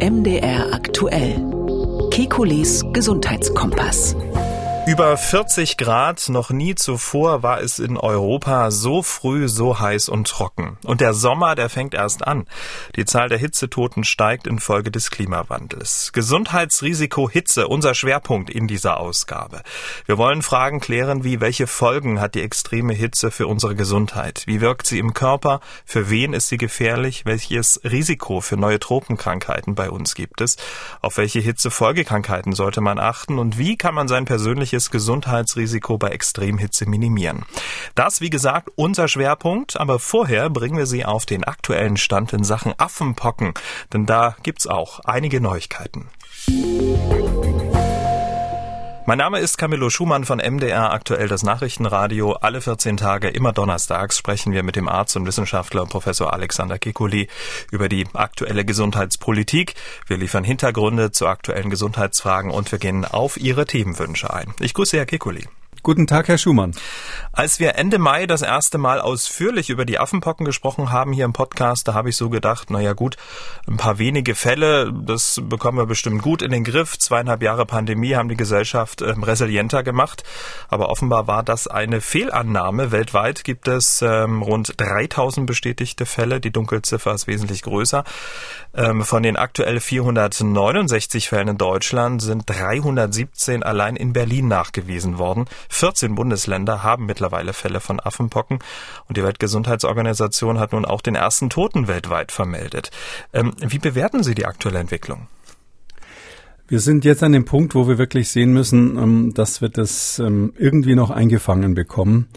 MDR aktuell. Kekules Gesundheitskompass. Über 40 Grad, noch nie zuvor war es in Europa so früh, so heiß und trocken. Und der Sommer, der fängt erst an. Die Zahl der Hitzetoten steigt infolge des Klimawandels. Gesundheitsrisiko Hitze, unser Schwerpunkt in dieser Ausgabe. Wir wollen Fragen klären wie, welche Folgen hat die extreme Hitze für unsere Gesundheit? Wie wirkt sie im Körper? Für wen ist sie gefährlich? Welches Risiko für neue Tropenkrankheiten bei uns gibt es? Auf welche Hitzefolgekrankheiten sollte man achten? Und wie kann man sein persönliches mögliches Gesundheitsrisiko bei Extremhitze minimieren. Das, wie gesagt, unser Schwerpunkt, aber vorher bringen wir Sie auf den aktuellen Stand in Sachen Affenpocken, denn da gibt's auch einige Neuigkeiten. Mein Name ist Camillo Schumann von MDR, aktuell das Nachrichtenradio. Alle 14 Tage, immer donnerstags, sprechen wir mit dem Arzt und Wissenschaftler Professor Alexander Kikuli über die aktuelle Gesundheitspolitik. Wir liefern Hintergründe zu aktuellen Gesundheitsfragen und wir gehen auf Ihre Themenwünsche ein. Ich grüße Herr Kikuli. Guten Tag, Herr Schumann. Als wir Ende Mai das erste Mal ausführlich über die Affenpocken gesprochen haben hier im Podcast, da habe ich so gedacht, naja gut, ein paar wenige Fälle, das bekommen wir bestimmt gut in den Griff. Zweieinhalb Jahre Pandemie haben die Gesellschaft ähm, resilienter gemacht. Aber offenbar war das eine Fehlannahme. Weltweit gibt es ähm, rund 3000 bestätigte Fälle. Die Dunkelziffer ist wesentlich größer. Ähm, von den aktuell 469 Fällen in Deutschland sind 317 allein in Berlin nachgewiesen worden. 14 Bundesländer haben mittlerweile Fälle von Affenpocken und die Weltgesundheitsorganisation hat nun auch den ersten Toten weltweit vermeldet. Ähm, wie bewerten Sie die aktuelle Entwicklung? Wir sind jetzt an dem Punkt, wo wir wirklich sehen müssen, ähm, dass wir das ähm, irgendwie noch eingefangen bekommen.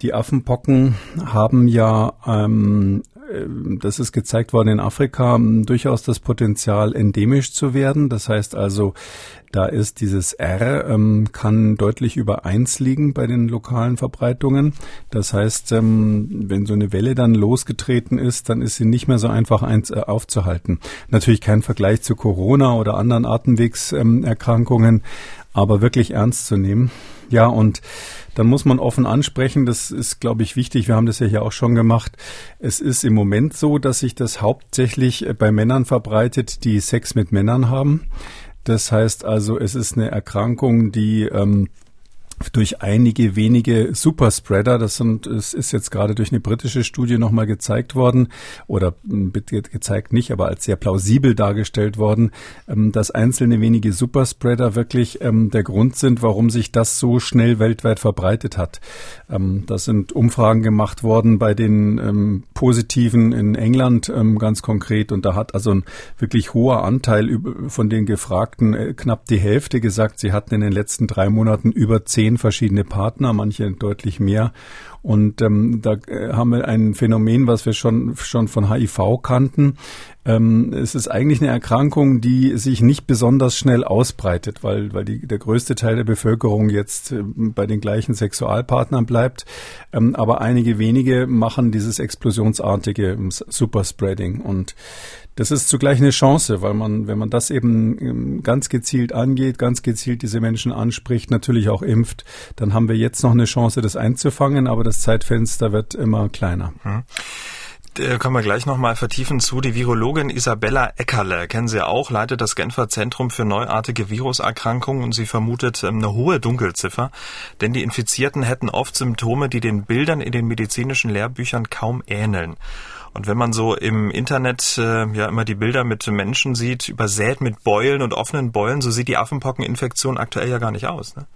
Die Affenpocken haben ja ähm, das ist gezeigt worden in Afrika, durchaus das Potenzial endemisch zu werden. Das heißt also, da ist dieses R, ähm, kann deutlich über eins liegen bei den lokalen Verbreitungen. Das heißt, ähm, wenn so eine Welle dann losgetreten ist, dann ist sie nicht mehr so einfach eins, äh, aufzuhalten. Natürlich kein Vergleich zu Corona oder anderen Atemwegserkrankungen, aber wirklich ernst zu nehmen. Ja, und dann muss man offen ansprechen, das ist, glaube ich, wichtig. Wir haben das ja hier auch schon gemacht. Es ist im Moment so, dass sich das hauptsächlich bei Männern verbreitet, die Sex mit Männern haben. Das heißt also, es ist eine Erkrankung, die ähm, durch einige wenige Superspreader, das sind, es ist jetzt gerade durch eine britische Studie nochmal gezeigt worden, oder hm, gezeigt nicht, aber als sehr plausibel dargestellt worden, ähm, dass einzelne wenige Superspreader wirklich ähm, der Grund sind, warum sich das so schnell weltweit verbreitet hat. Ähm, da sind Umfragen gemacht worden bei den Positiven in England ganz konkret und da hat also ein wirklich hoher Anteil von den Gefragten, äh, knapp die Hälfte gesagt, sie hatten in den letzten drei Monaten über zehn zehn verschiedene Partner, manche deutlich mehr. Und ähm, da äh, haben wir ein Phänomen, was wir schon, schon von HIV kannten. Ähm, es ist eigentlich eine Erkrankung, die sich nicht besonders schnell ausbreitet, weil, weil die, der größte Teil der Bevölkerung jetzt äh, bei den gleichen Sexualpartnern bleibt. Ähm, aber einige wenige machen dieses explosionsartige ähm, Superspreading. Und das ist zugleich eine Chance, weil man, wenn man das eben ähm, ganz gezielt angeht, ganz gezielt diese Menschen anspricht, natürlich auch impft, dann haben wir jetzt noch eine Chance, das einzufangen, aber das Zeitfenster wird immer kleiner. Hm kommen wir gleich nochmal vertiefen zu. Die Virologin Isabella Eckerle, kennen Sie auch, leitet das Genfer Zentrum für neuartige Viruserkrankungen und sie vermutet ähm, eine hohe Dunkelziffer, denn die Infizierten hätten oft Symptome, die den Bildern in den medizinischen Lehrbüchern kaum ähneln. Und wenn man so im Internet äh, ja immer die Bilder mit Menschen sieht, übersät mit Beulen und offenen Beulen, so sieht die Affenpockeninfektion aktuell ja gar nicht aus. Ne?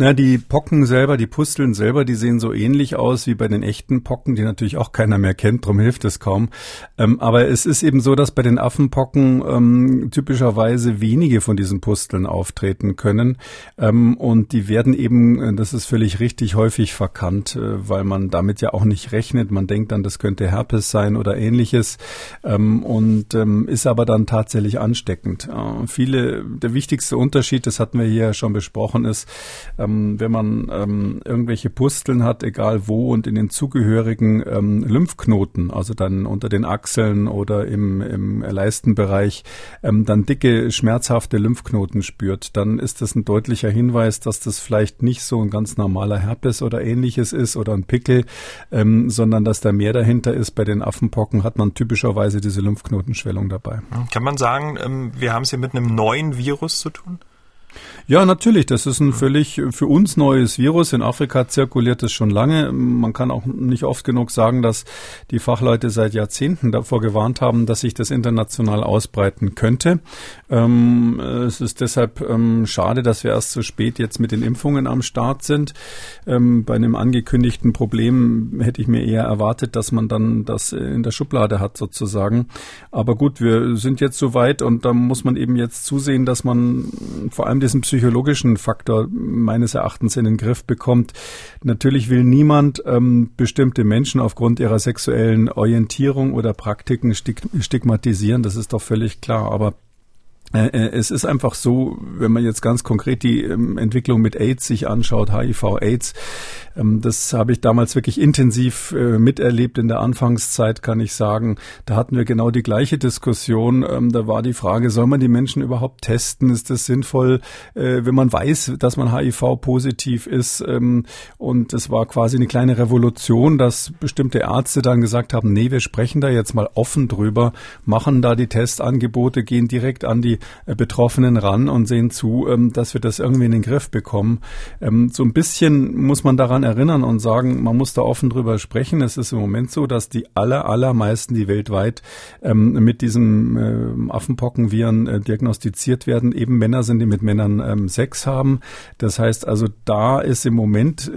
Na, die Pocken selber, die Pusteln selber, die sehen so ähnlich aus wie bei den echten Pocken, die natürlich auch keiner mehr kennt, darum hilft es kaum. Ähm, aber es ist eben so, dass bei den Affenpocken ähm, typischerweise wenige von diesen Pusteln auftreten können. Ähm, und die werden eben, äh, das ist völlig richtig, häufig verkannt, äh, weil man damit ja auch nicht rechnet. Man denkt dann, das könnte Herpes sein oder ähnliches. Ähm, und ähm, ist aber dann tatsächlich ansteckend. Äh, viele, der wichtigste Unterschied, das hatten wir hier schon besprochen, ist, ähm, wenn man ähm, irgendwelche Pusteln hat, egal wo, und in den zugehörigen ähm, Lymphknoten, also dann unter den Achseln oder im, im Leistenbereich, ähm, dann dicke, schmerzhafte Lymphknoten spürt, dann ist das ein deutlicher Hinweis, dass das vielleicht nicht so ein ganz normaler Herpes oder ähnliches ist oder ein Pickel, ähm, sondern dass da mehr dahinter ist. Bei den Affenpocken hat man typischerweise diese Lymphknotenschwellung dabei. Kann man sagen, ähm, wir haben es hier mit einem neuen Virus zu tun? Ja, natürlich. Das ist ein völlig für uns neues Virus. In Afrika zirkuliert es schon lange. Man kann auch nicht oft genug sagen, dass die Fachleute seit Jahrzehnten davor gewarnt haben, dass sich das international ausbreiten könnte. Ähm, es ist deshalb ähm, schade, dass wir erst so spät jetzt mit den Impfungen am Start sind. Ähm, bei einem angekündigten Problem hätte ich mir eher erwartet, dass man dann das in der Schublade hat sozusagen. Aber gut, wir sind jetzt so weit und da muss man eben jetzt zusehen, dass man vor allem diesen psychologischen Faktor meines Erachtens in den Griff bekommt. Natürlich will niemand ähm, bestimmte Menschen aufgrund ihrer sexuellen Orientierung oder Praktiken stigmatisieren, das ist doch völlig klar. Aber es ist einfach so, wenn man jetzt ganz konkret die ähm, Entwicklung mit AIDS sich anschaut, HIV, AIDS, ähm, das habe ich damals wirklich intensiv äh, miterlebt in der Anfangszeit, kann ich sagen. Da hatten wir genau die gleiche Diskussion. Ähm, da war die Frage, soll man die Menschen überhaupt testen? Ist das sinnvoll, wenn man weiß, dass man HIV-positiv ist? Und es war quasi eine kleine Revolution, dass bestimmte Ärzte dann gesagt haben, nee, wir sprechen da jetzt mal offen drüber, machen da die Testangebote, gehen direkt an die äh, Betroffenen ran und sehen zu, ähm, dass wir das irgendwie in den Griff bekommen. Ähm, so ein bisschen muss man daran erinnern und sagen, man muss da offen drüber sprechen. Es ist im Moment so, dass die aller, allermeisten, die weltweit ähm, mit diesem Affenpockenviren äh, diagnostiziert werden, eben Männer sind, die mit Männern Sex haben. Das heißt also, da ist im Moment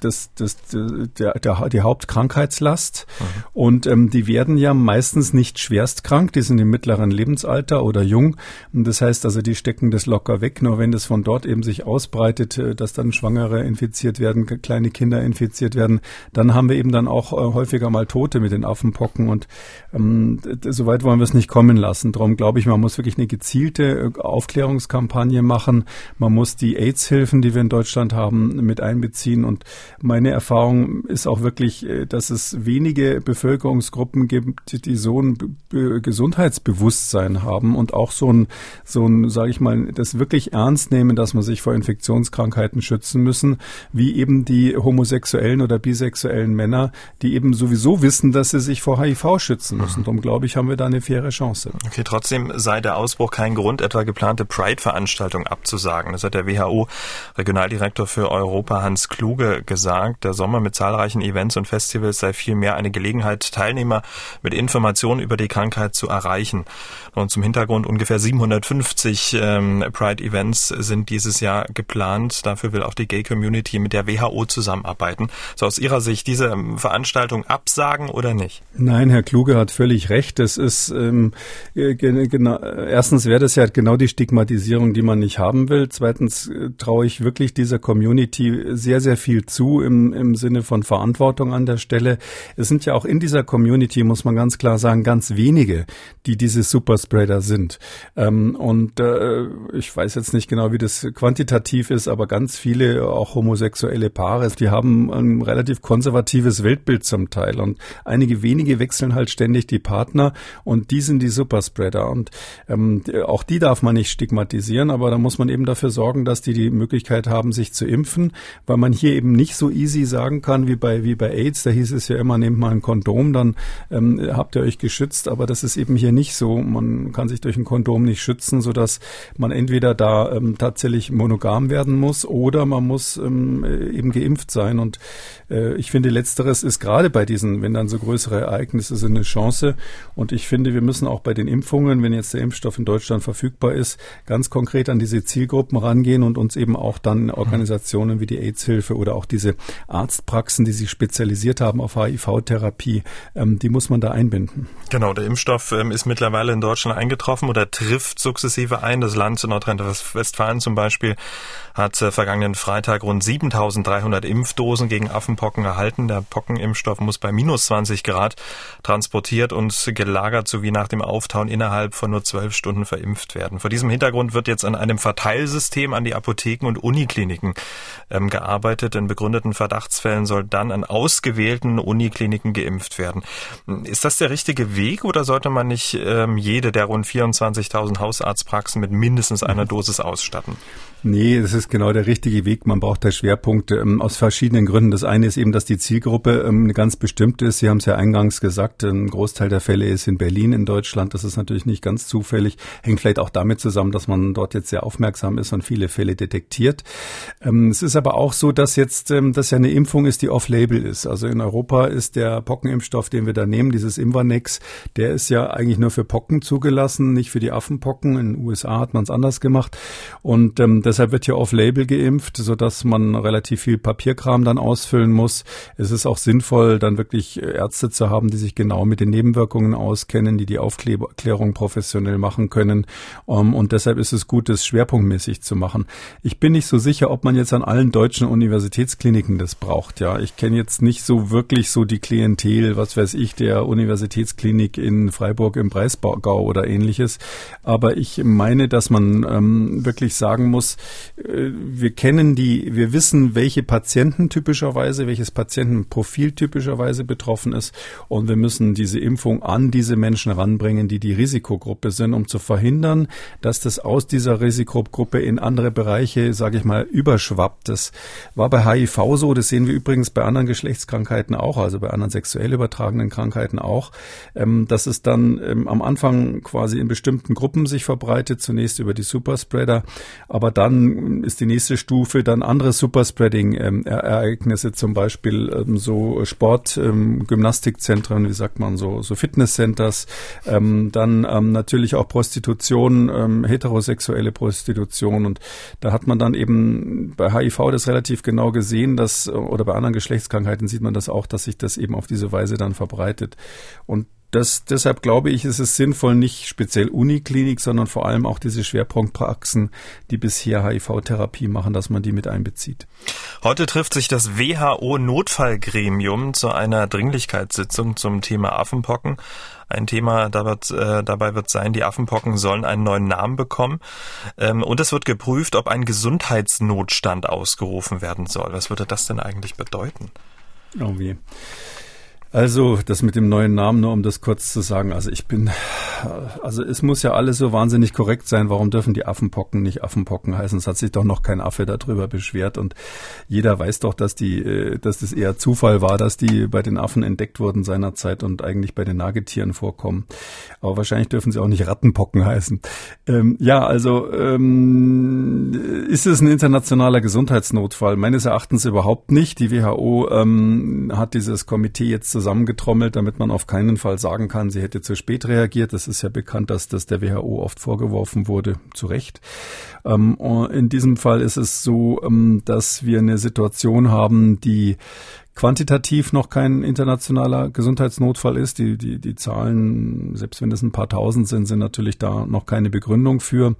das, das, der, der, die Hauptkrankheitslast. Mhm. Und die werden ja meistens nicht schwerst krank, die sind im mittleren Lebensalter oder jung. Und das heißt also, die stecken das locker weg. Nur wenn das von dort eben sich ausbreitet, äh, dass dann Schwangere infiziert werden, kleine Kinder infiziert werden, dann haben wir eben dann auch äh, häufiger mal Tote mit den Affenpocken. Und ähm, soweit wollen wir es nicht kommen lassen. Darum glaube ich, man muss wirklich eine gezielte äh, Aufklärungskampagne machen. Man muss die AIDS-Hilfen, die wir in Deutschland haben, mit einbeziehen. Und meine Erfahrung ist auch wirklich, dass es wenige Bevölkerungsgruppen gibt, die so ein Gesundheitsbewusstsein haben und auch so ein, so ein, sage ich mal, das wirklich ernst nehmen, dass man sich vor Infektionskrankheiten schützen müssen, wie eben die homosexuellen oder bisexuellen Männer, die eben sowieso wissen, dass sie sich vor HIV schützen müssen. Mhm. Darum glaube ich, haben wir da eine faire Chance. Okay, trotzdem sei der Ausbruch kein Grund, etwa geplante Pride-Veranstaltung abzusagen. Das hat der WHO-Regionaldirektor für Europa Hans Kluge gesagt. Der Sommer mit zahlreichen Events und Festivals sei vielmehr eine Gelegenheit, Teilnehmer mit Informationen über die Krankheit zu erreichen. Und zum Hintergrund ungefähr 750 ähm, Pride-Events sind dieses Jahr geplant. Dafür will auch die Gay-Community mit der WHO zusammenarbeiten. So aus Ihrer Sicht diese ähm, Veranstaltung absagen oder nicht? Nein, Herr Kluge hat völlig recht. Das ist ähm, genau, erstens wäre das ja genau die Stigmatisierung, die man nicht haben will. Zweitens äh, traue ich wirklich dieser Community sehr, sehr viel zu im, im Sinne von Verantwortung an der Stelle. Es sind ja auch in dieser Community, muss man ganz klar sagen, ganz wenige, die diese Superspreader sind. Ähm, und äh, ich weiß jetzt nicht genau, wie das quantitativ ist, aber ganz viele auch homosexuelle Paare, die haben ein relativ konservatives Weltbild zum Teil. Und einige wenige wechseln halt ständig die Partner und die sind die Superspreader. Und ähm, auch die darf man nicht stigmatisieren, aber da muss man eben dafür sorgen, dass die die Möglichkeit haben, sich zu impfen, weil man hier eben nicht so easy sagen kann wie bei, wie bei AIDS. Da hieß es ja immer, nehmt mal ein Kondom, dann ähm, habt ihr euch geschützt. Aber das ist eben hier nicht so. Man kann sich durch ein Kondom nicht schützen, sodass man entweder da ähm, tatsächlich monogam werden muss oder man muss ähm, eben geimpft sein. Und äh, ich finde, letzteres ist gerade bei diesen, wenn dann so größere Ereignisse sind, eine Chance. Und ich finde, wir müssen auch bei den Impfungen, wenn jetzt der Impfstoff in Deutschland verfügbar ist, ganz konkret an diese Zielgruppen rangehen und uns eben auch dann Organisationen wie die AIDS-Hilfe oder auch diese Arztpraxen, die sich spezialisiert haben auf HIV-Therapie, ähm, die muss man da einbinden. Genau, der Impfstoff ähm, ist mittlerweile in Deutschland eingetroffen oder tritt trifft sukzessive ein. Das Land Nordrhein-Westfalen zum Beispiel hat äh, vergangenen Freitag rund 7300 Impfdosen gegen Affenpocken erhalten. Der Pockenimpfstoff muss bei minus 20 Grad transportiert und gelagert sowie nach dem Auftauen innerhalb von nur zwölf Stunden verimpft werden. Vor diesem Hintergrund wird jetzt an einem Verteilsystem an die Apotheken und Unikliniken ähm, gearbeitet. In begründeten Verdachtsfällen soll dann an ausgewählten Unikliniken geimpft werden. Ist das der richtige Weg oder sollte man nicht ähm, jede der rund 24.000 Hausarztpraxen mit mindestens einer Dosis ausstatten? Nee, das ist genau der richtige Weg. Man braucht da Schwerpunkte ähm, aus verschiedenen Gründen. Das eine ist eben, dass die Zielgruppe ähm, eine ganz bestimmte ist. Sie haben es ja eingangs gesagt, ein Großteil der Fälle ist in Berlin in Deutschland. Das ist natürlich nicht ganz zufällig. Hängt vielleicht auch damit zusammen, dass man dort jetzt sehr aufmerksam ist und viele Fälle detektiert. Ähm, es ist aber auch so, dass jetzt ähm, das ja eine Impfung ist, die off-label ist. Also in Europa ist der Pockenimpfstoff, den wir da nehmen, dieses Imvanex, der ist ja eigentlich nur für Pocken zugelassen, nicht für die Affenpocken. In den USA hat man es anders gemacht. Und ähm, das Deshalb wird hier off-label geimpft, so dass man relativ viel Papierkram dann ausfüllen muss. Es ist auch sinnvoll, dann wirklich Ärzte zu haben, die sich genau mit den Nebenwirkungen auskennen, die die Aufklärung professionell machen können. Um, und deshalb ist es gut, das schwerpunktmäßig zu machen. Ich bin nicht so sicher, ob man jetzt an allen deutschen Universitätskliniken das braucht. Ja, ich kenne jetzt nicht so wirklich so die Klientel, was weiß ich, der Universitätsklinik in Freiburg im Breisgau oder ähnliches. Aber ich meine, dass man ähm, wirklich sagen muss, äh, wir kennen die, wir wissen, welche Patienten typischerweise, welches Patientenprofil typischerweise betroffen ist. Und wir müssen diese Impfung an diese Menschen ranbringen, die die Risikogruppe sind, um zu verhindern, dass das aus dieser Risikogruppe in andere Bereiche, sage ich mal, überschwappt. Das war bei HIV so, das sehen wir übrigens bei anderen Geschlechtskrankheiten auch, also bei anderen sexuell übertragenen Krankheiten auch, ähm, dass es dann ähm, am Anfang quasi in bestimmten Gruppen sich verbreitet, zunächst über die Superspreader, aber dann dann ist die nächste Stufe dann andere Superspreading-Ereignisse, ähm, zum Beispiel ähm, so Sport, ähm, Gymnastikzentren, wie sagt man so, so Fitnesscenters, ähm, dann ähm, natürlich auch Prostitution, ähm, heterosexuelle Prostitution. Und da hat man dann eben bei HIV das relativ genau gesehen, dass oder bei anderen Geschlechtskrankheiten sieht man das auch, dass sich das eben auf diese Weise dann verbreitet. Und das, deshalb glaube ich, ist es sinnvoll, nicht speziell Uniklinik, sondern vor allem auch diese Schwerpunktpraxen, die bisher HIV-Therapie machen, dass man die mit einbezieht. Heute trifft sich das WHO-Notfallgremium zu einer Dringlichkeitssitzung zum Thema Affenpocken. Ein Thema äh, dabei wird sein, die Affenpocken sollen einen neuen Namen bekommen. Ähm, und es wird geprüft, ob ein Gesundheitsnotstand ausgerufen werden soll. Was würde das denn eigentlich bedeuten? Oh wie. Also, das mit dem neuen Namen, nur um das kurz zu sagen. Also ich bin, also es muss ja alles so wahnsinnig korrekt sein. Warum dürfen die Affenpocken nicht Affenpocken heißen? Es hat sich doch noch kein Affe darüber beschwert und jeder weiß doch, dass die, äh, dass das eher Zufall war, dass die bei den Affen entdeckt wurden seinerzeit und eigentlich bei den Nagetieren vorkommen. Aber wahrscheinlich dürfen sie auch nicht Rattenpocken heißen. Ähm, ja, also ähm, ist es ein internationaler Gesundheitsnotfall? Meines Erachtens überhaupt nicht. Die WHO ähm, hat dieses Komitee jetzt zusammen zusammengetrommelt, damit man auf keinen Fall sagen kann, sie hätte zu spät reagiert. Das ist ja bekannt, dass das der WHO oft vorgeworfen wurde, zu Recht. Ähm, in diesem Fall ist es so, ähm, dass wir eine Situation haben, die quantitativ noch kein internationaler Gesundheitsnotfall ist. Die, die, die Zahlen, selbst wenn es ein paar tausend sind, sind natürlich da noch keine Begründung für.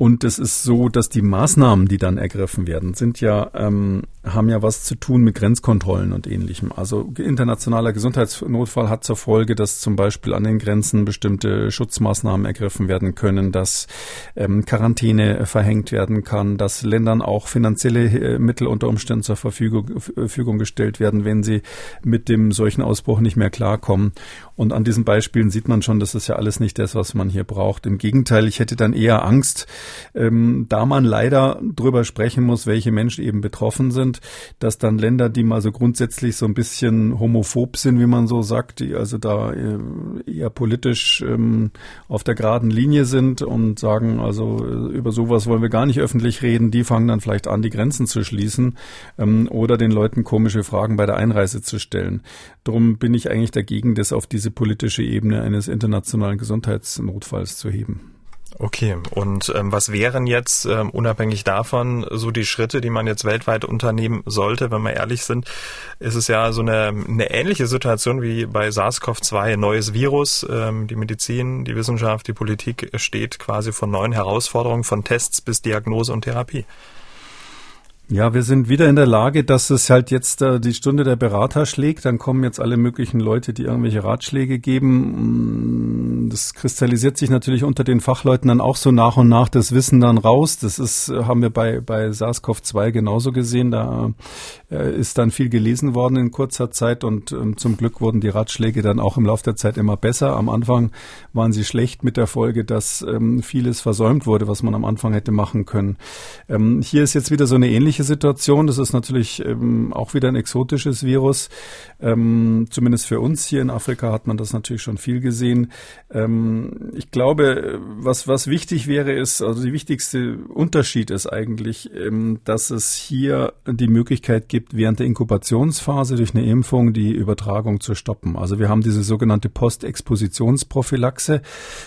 Und es ist so, dass die Maßnahmen, die dann ergriffen werden, sind ja, ähm, haben ja was zu tun mit Grenzkontrollen und ähnlichem. Also internationaler Gesundheitsnotfall hat zur Folge, dass zum Beispiel an den Grenzen bestimmte Schutzmaßnahmen ergriffen werden können, dass ähm, Quarantäne verhängt werden kann, dass Ländern auch finanzielle äh, Mittel unter Umständen zur Verfügung, Verfügung gestellt werden, wenn sie mit dem solchen Ausbruch nicht mehr klarkommen. Und an diesen Beispielen sieht man schon, das ist ja alles nicht das, was man hier braucht. Im Gegenteil, ich hätte dann eher Angst, ähm, da man leider drüber sprechen muss, welche Menschen eben betroffen sind, dass dann Länder, die mal so grundsätzlich so ein bisschen homophob sind, wie man so sagt, die also da äh, eher politisch ähm, auf der geraden Linie sind und sagen, also äh, über sowas wollen wir gar nicht öffentlich reden, die fangen dann vielleicht an, die Grenzen zu schließen ähm, oder den Leuten komische Fragen bei der Einreise zu stellen. Darum bin ich eigentlich dagegen, das auf diese politische Ebene eines internationalen Gesundheitsnotfalls zu heben. Okay, und ähm, was wären jetzt ähm, unabhängig davon so die Schritte, die man jetzt weltweit unternehmen sollte? Wenn wir ehrlich sind, ist es ja so eine, eine ähnliche Situation wie bei SARS-CoV-2, ein neues Virus. Ähm, die Medizin, die Wissenschaft, die Politik steht quasi vor neuen Herausforderungen von Tests bis Diagnose und Therapie. Ja, wir sind wieder in der Lage, dass es halt jetzt äh, die Stunde der Berater schlägt. Dann kommen jetzt alle möglichen Leute, die irgendwelche Ratschläge geben. Mm, das kristallisiert sich natürlich unter den Fachleuten dann auch so nach und nach das Wissen dann raus. Das ist, äh, haben wir bei, bei SARS-CoV-2 genauso gesehen. Da äh, ist dann viel gelesen worden in kurzer Zeit und ähm, zum Glück wurden die Ratschläge dann auch im Laufe der Zeit immer besser. Am Anfang waren sie schlecht mit der Folge, dass ähm, vieles versäumt wurde, was man am Anfang hätte machen können. Ähm, hier ist jetzt wieder so eine ähnliche ähnliche Situation. Das ist natürlich ähm, auch wieder ein exotisches Virus. Ähm, zumindest für uns hier in Afrika hat man das natürlich schon viel gesehen. Ähm, ich glaube, was, was wichtig wäre, ist, also die wichtigste Unterschied ist eigentlich, ähm, dass es hier die Möglichkeit gibt, während der Inkubationsphase durch eine Impfung die Übertragung zu stoppen. Also wir haben diese sogenannte Postexpositionsprophylaxe,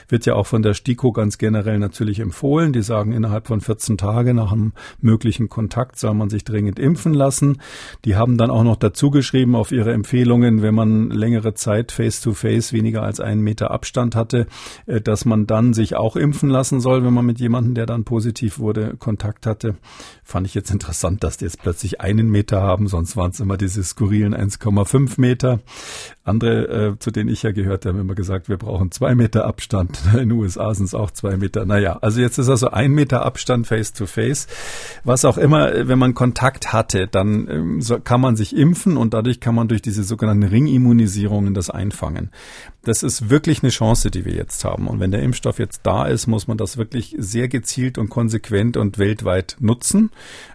wird ja auch von der STIKO ganz generell natürlich empfohlen. Die sagen, innerhalb von 14 Tagen nach einem möglichen Kontakt soll man sich dringend impfen lassen. Die haben dann auch noch dazu geschrieben auf ihre Empfehlungen, wenn man längere Zeit face-to-face -face weniger als einen Meter Abstand hatte, äh, dass man dann sich auch impfen lassen soll, wenn man mit jemandem, der dann positiv wurde, Kontakt hatte. Fand ich jetzt interessant, dass die jetzt plötzlich einen Meter haben, sonst waren es immer diese skurrilen 1,5 Meter. Andere, äh, zu denen ich ja gehört, haben immer gesagt, wir brauchen zwei Meter Abstand. In den USA sind es auch zwei Meter. Naja, also jetzt ist also ein Meter Abstand face to face. Was auch immer, wenn man Kontakt hatte, dann ähm, kann man sich impfen und dadurch kann man durch diese sogenannten Ringimmunisierungen das einfangen. Das ist wirklich eine Chance, die wir jetzt haben. Und wenn der Impfstoff jetzt da ist, muss man das wirklich sehr gezielt und konsequent und weltweit nutzen.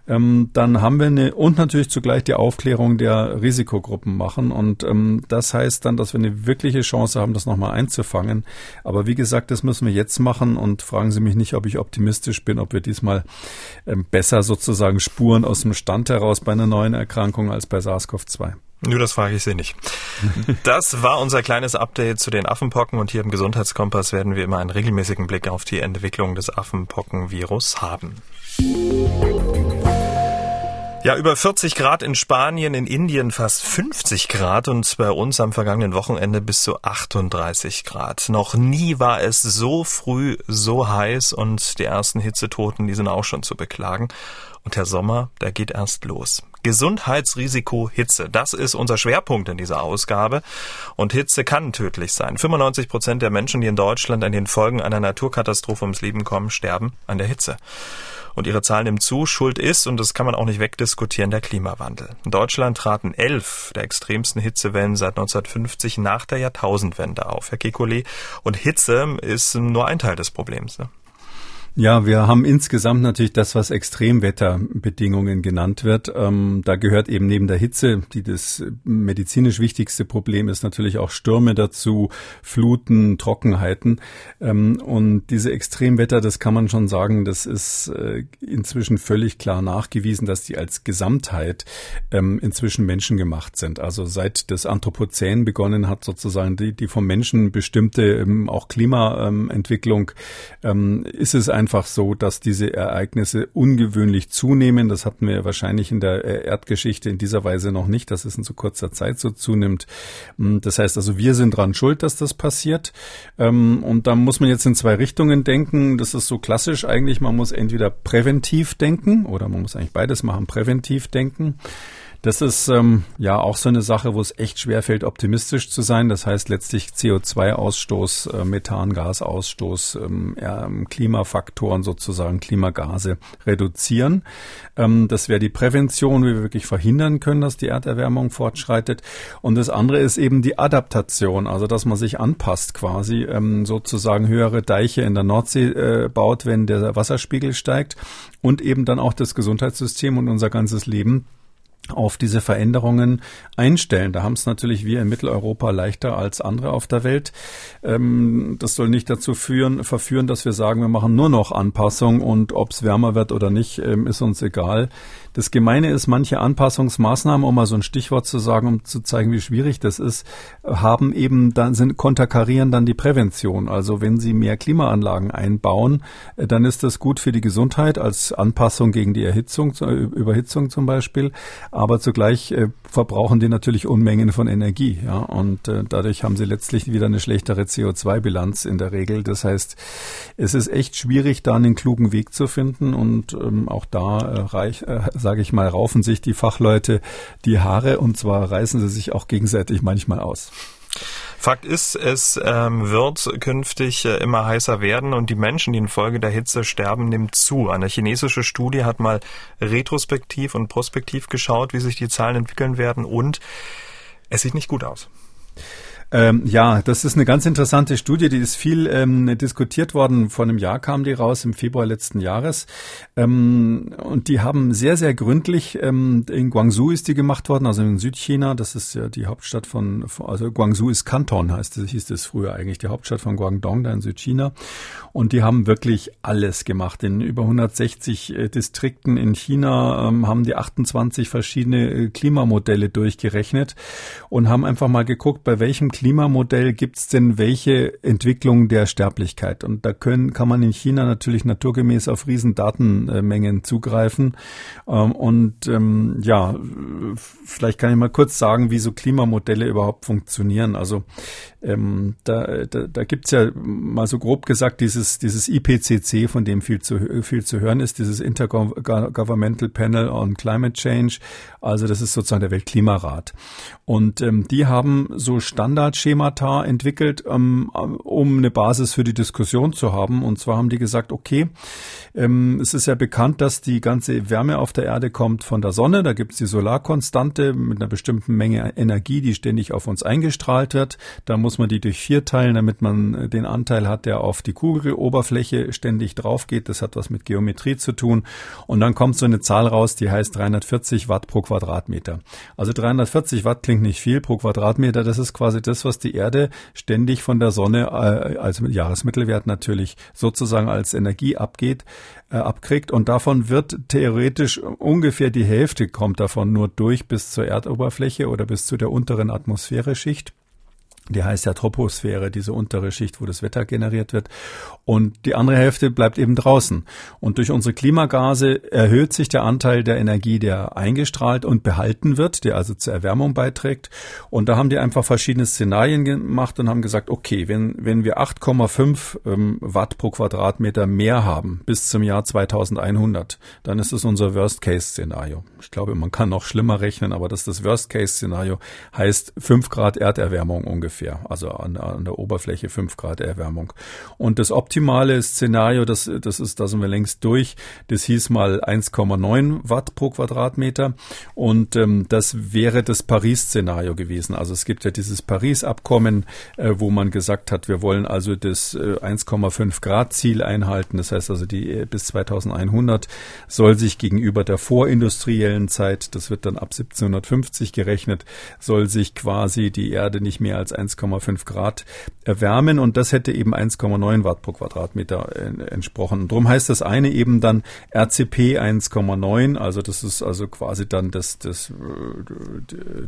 Ähm, dann haben wir eine und natürlich zugleich die Aufklärung der Risikogruppen machen. Und ähm, das heißt dann, dass wir eine wirkliche Chance haben, das nochmal einzufangen. Aber wie gesagt, das müssen wir jetzt machen und fragen Sie mich nicht, ob ich optimistisch bin, ob wir diesmal ähm, besser sozusagen Spuren aus dem Stand heraus bei einer neuen Erkrankung als bei SARS-CoV-2. Nö, das frage ich Sie nicht. Das war unser kleines Update zu den Affenpocken und hier im Gesundheitskompass werden wir immer einen regelmäßigen Blick auf die Entwicklung des Affenpockenvirus haben. Ja, über 40 Grad in Spanien, in Indien fast 50 Grad und bei uns am vergangenen Wochenende bis zu 38 Grad. Noch nie war es so früh so heiß und die ersten Hitzetoten, die sind auch schon zu beklagen. Und der Sommer, der geht erst los. Gesundheitsrisiko Hitze. Das ist unser Schwerpunkt in dieser Ausgabe. Und Hitze kann tödlich sein. 95 Prozent der Menschen, die in Deutschland an den Folgen einer Naturkatastrophe ums Leben kommen, sterben an der Hitze und ihre Zahl nimmt zu. Schuld ist, und das kann man auch nicht wegdiskutieren, der Klimawandel. In Deutschland traten elf der extremsten Hitzewellen seit 1950 nach der Jahrtausendwende auf, Herr Kekulé. Und Hitze ist nur ein Teil des Problems. Ne? Ja, wir haben insgesamt natürlich das, was Extremwetterbedingungen genannt wird. Ähm, da gehört eben neben der Hitze, die das medizinisch wichtigste Problem ist, natürlich auch Stürme dazu, Fluten, Trockenheiten. Ähm, und diese Extremwetter, das kann man schon sagen, das ist äh, inzwischen völlig klar nachgewiesen, dass die als Gesamtheit ähm, inzwischen menschengemacht sind. Also seit das Anthropozän begonnen hat, sozusagen die, die vom Menschen bestimmte ähm, auch Klimaentwicklung, ähm, ist es ein einfach so, dass diese Ereignisse ungewöhnlich zunehmen. Das hatten wir wahrscheinlich in der äh, Erdgeschichte in dieser Weise noch nicht, dass es in so kurzer Zeit so zunimmt. Hm, das heißt also, wir sind dran schuld, dass das passiert. Ähm, und da muss man jetzt in zwei Richtungen denken. Das ist so klassisch eigentlich. Man muss entweder präventiv denken oder man muss eigentlich beides machen, präventiv denken. Das ist ähm, ja auch so eine Sache, wo es echt schwerfällt, optimistisch zu sein. Das heißt letztlich CO2-Ausstoß, äh, Methangasausstoß, ähm, ja, Klimafaktoren sozusagen, Klimagase reduzieren. Ähm, das wäre die Prävention, wie wir wirklich verhindern können, dass die Erderwärmung fortschreitet. Und das andere ist eben die Adaptation, also dass man sich anpasst quasi, ähm, sozusagen höhere Deiche in der Nordsee äh, baut, wenn der Wasserspiegel steigt und eben dann auch das Gesundheitssystem und unser ganzes Leben auf diese Veränderungen einstellen. Da haben es natürlich wir in Mitteleuropa leichter als andere auf der Welt. Ähm, das soll nicht dazu führen, verführen, dass wir sagen, wir machen nur noch Anpassung und ob es wärmer wird oder nicht, ähm, ist uns egal. Das Gemeine ist, manche Anpassungsmaßnahmen, um mal so ein Stichwort zu sagen, um zu zeigen, wie schwierig das ist, haben eben dann sind konterkarieren dann die Prävention. Also wenn Sie mehr Klimaanlagen einbauen, äh, dann ist das gut für die Gesundheit als Anpassung gegen die Erhitzung, Überhitzung zum Beispiel. Aber zugleich äh, verbrauchen die natürlich Unmengen von Energie. Ja, und äh, dadurch haben sie letztlich wieder eine schlechtere CO2-Bilanz in der Regel. Das heißt, es ist echt schwierig, da einen klugen Weg zu finden. Und ähm, auch da äh, reich, äh, sage ich mal, raufen sich die Fachleute die Haare und zwar reißen sie sich auch gegenseitig manchmal aus. Fakt ist, es ähm, wird künftig äh, immer heißer werden und die Menschen, die infolge der Hitze sterben, nimmt zu. Eine chinesische Studie hat mal retrospektiv und prospektiv geschaut, wie sich die Zahlen entwickeln werden und es sieht nicht gut aus. Ähm, ja, das ist eine ganz interessante Studie, die ist viel ähm, diskutiert worden. Vor einem Jahr kam die raus, im Februar letzten Jahres. Ähm, und die haben sehr, sehr gründlich, ähm, in Guangzhou ist die gemacht worden, also in Südchina. Das ist ja die Hauptstadt von, also Guangzhou ist Kanton, heißt das, hieß das früher eigentlich, die Hauptstadt von Guangdong, da in Südchina. Und die haben wirklich alles gemacht. In über 160 äh, Distrikten in China ähm, haben die 28 verschiedene äh, Klimamodelle durchgerechnet und haben einfach mal geguckt, bei welchem Klimamodell gibt es denn welche Entwicklung der Sterblichkeit? Und da können, kann man in China natürlich naturgemäß auf riesen Datenmengen zugreifen. Ähm, und ähm, ja, vielleicht kann ich mal kurz sagen, wie so Klimamodelle überhaupt funktionieren. Also ähm, da, da, da gibt ja mal so grob gesagt dieses, dieses IPCC, von dem viel zu, viel zu hören ist, dieses Intergovernmental Panel on Climate Change. Also das ist sozusagen der Weltklimarat. Und ähm, die haben so Standardschemata entwickelt, ähm, um eine Basis für die Diskussion zu haben. Und zwar haben die gesagt, okay, ähm, es ist ja bekannt, dass die ganze Wärme auf der Erde kommt von der Sonne. Da gibt es die Solarkonstante mit einer bestimmten Menge Energie, die ständig auf uns eingestrahlt wird. Da muss man die durch vier teilen, damit man den Anteil hat, der auf die Kugeloberfläche ständig drauf geht. Das hat was mit Geometrie zu tun. Und dann kommt so eine Zahl raus, die heißt 340 Watt pro Quadratmeter. Also 340 Watt klingt nicht viel pro Quadratmeter. Das ist quasi das, was die Erde ständig von der Sonne, äh, also Jahresmittelwert natürlich, sozusagen als Energie abgeht äh, abkriegt und davon wird theoretisch ungefähr die Hälfte kommt davon nur durch bis zur Erdoberfläche oder bis zu der unteren Atmosphäreschicht. Die heißt ja Troposphäre, diese untere Schicht, wo das Wetter generiert wird. Und die andere Hälfte bleibt eben draußen. Und durch unsere Klimagase erhöht sich der Anteil der Energie, der eingestrahlt und behalten wird, der also zur Erwärmung beiträgt. Und da haben die einfach verschiedene Szenarien gemacht und haben gesagt, okay, wenn, wenn wir 8,5 ähm, Watt pro Quadratmeter mehr haben bis zum Jahr 2100, dann ist es unser Worst-Case-Szenario. Ich glaube, man kann noch schlimmer rechnen, aber das ist das Worst-Case-Szenario, heißt 5 Grad Erderwärmung ungefähr ungefähr, also an, an der Oberfläche 5 Grad Erwärmung. Und das optimale Szenario, das, das ist, da sind wir längst durch, das hieß mal 1,9 Watt pro Quadratmeter und ähm, das wäre das Paris-Szenario gewesen. Also es gibt ja dieses Paris-Abkommen, äh, wo man gesagt hat, wir wollen also das äh, 1,5 Grad Ziel einhalten. Das heißt also, die äh, bis 2100 soll sich gegenüber der vorindustriellen Zeit, das wird dann ab 1750 gerechnet, soll sich quasi die Erde nicht mehr als 1,5 Grad erwärmen und das hätte eben 1,9 Watt pro Quadratmeter entsprochen. Drum heißt das eine eben dann RCP 1,9, also das ist also quasi dann das, das, äh,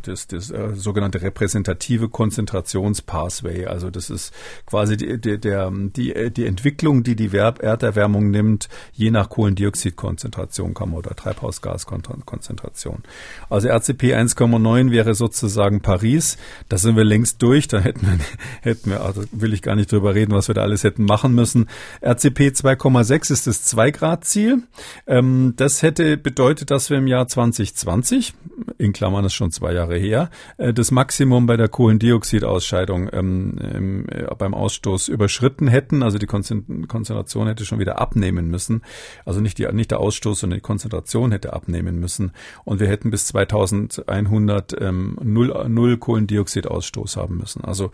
das, das, äh, sogenannte repräsentative Konzentrationspathway. Also das ist quasi die, die, die, die Entwicklung, die die Erderwärmung nimmt, je nach Kohlendioxidkonzentration kann man oder Treibhausgaskonzentration. Also RCP 1,9 wäre sozusagen Paris. Da sind wir längst durch. Da hätten wir, hätten wir also will ich gar nicht drüber reden, was wir da alles hätten machen müssen. RCP 2,6 ist das 2-Grad-Ziel. Ähm, das hätte bedeutet, dass wir im Jahr 2020, in Klammern ist schon zwei Jahre her, äh, das Maximum bei der Kohlendioxidausscheidung ähm, äh, beim Ausstoß überschritten hätten. Also die Konzentration hätte schon wieder abnehmen müssen. Also nicht, die, nicht der Ausstoß, sondern die Konzentration hätte abnehmen müssen. Und wir hätten bis 2100 ähm, null, null Kohlendioxidausstoß haben müssen. Müssen. Also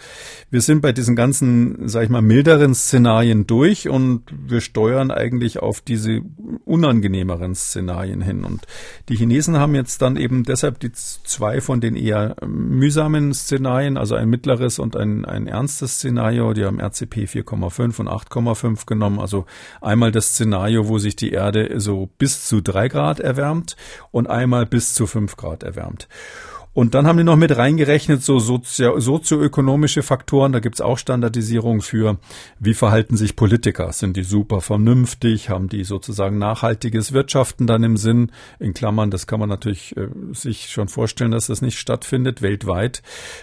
wir sind bei diesen ganzen, sag ich mal, milderen Szenarien durch und wir steuern eigentlich auf diese unangenehmeren Szenarien hin. Und die Chinesen haben jetzt dann eben deshalb die zwei von den eher mühsamen Szenarien, also ein mittleres und ein, ein ernstes Szenario, die haben RCP 4,5 und 8,5 genommen. Also einmal das Szenario, wo sich die Erde so bis zu drei Grad erwärmt und einmal bis zu fünf Grad erwärmt. Und dann haben die noch mit reingerechnet so sozio sozioökonomische Faktoren. Da gibt's auch Standardisierung für, wie verhalten sich Politiker? Sind die super vernünftig? Haben die sozusagen nachhaltiges Wirtschaften dann im Sinn? In Klammern, das kann man natürlich äh, sich schon vorstellen, dass das nicht stattfindet weltweit.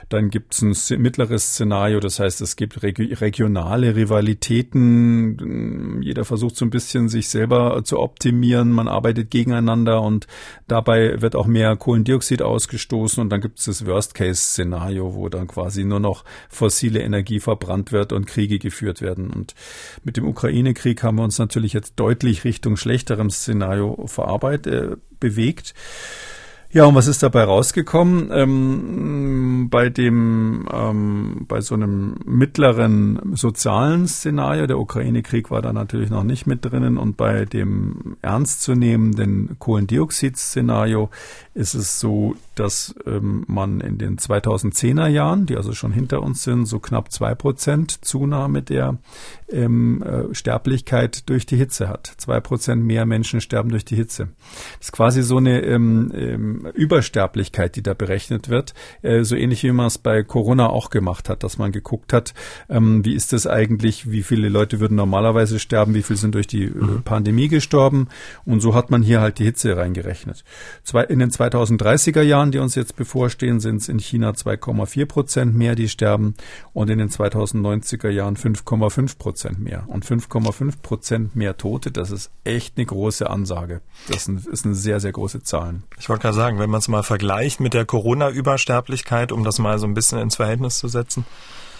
Dann gibt's ein mittleres Szenario, das heißt, es gibt reg regionale Rivalitäten. Jeder versucht so ein bisschen sich selber zu optimieren. Man arbeitet gegeneinander und dabei wird auch mehr Kohlendioxid ausgestoßen und dann gibt es das Worst-Case-Szenario, wo dann quasi nur noch fossile Energie verbrannt wird und Kriege geführt werden. Und mit dem Ukraine-Krieg haben wir uns natürlich jetzt deutlich Richtung schlechterem Szenario verarbeitet, äh, bewegt. Ja, und was ist dabei rausgekommen? Ähm, bei dem, ähm, bei so einem mittleren sozialen Szenario, der Ukraine-Krieg war da natürlich noch nicht mit drinnen und bei dem ernstzunehmenden Kohlendioxid-Szenario ist es so, dass ähm, man in den 2010er Jahren, die also schon hinter uns sind, so knapp zwei Prozent Zunahme der ähm, äh, Sterblichkeit durch die Hitze hat. Zwei Prozent mehr Menschen sterben durch die Hitze. Das ist quasi so eine ähm, ähm, Übersterblichkeit, die da berechnet wird, äh, so ähnlich wie man es bei Corona auch gemacht hat, dass man geguckt hat, ähm, wie ist das eigentlich, wie viele Leute würden normalerweise sterben, wie viele sind durch die äh, mhm. Pandemie gestorben und so hat man hier halt die Hitze reingerechnet. Zwei, in den 2030er Jahren, die uns jetzt bevorstehen, sind es in China 2,4 Prozent mehr, die sterben und in den 2090er Jahren 5,5 Prozent mehr. Und 5,5 Prozent mehr Tote, das ist echt eine große Ansage. Das ist eine sehr, sehr große Zahl. Ich wollte gerade sagen, wenn man es mal vergleicht mit der Corona-Übersterblichkeit, um das mal so ein bisschen ins Verhältnis zu setzen,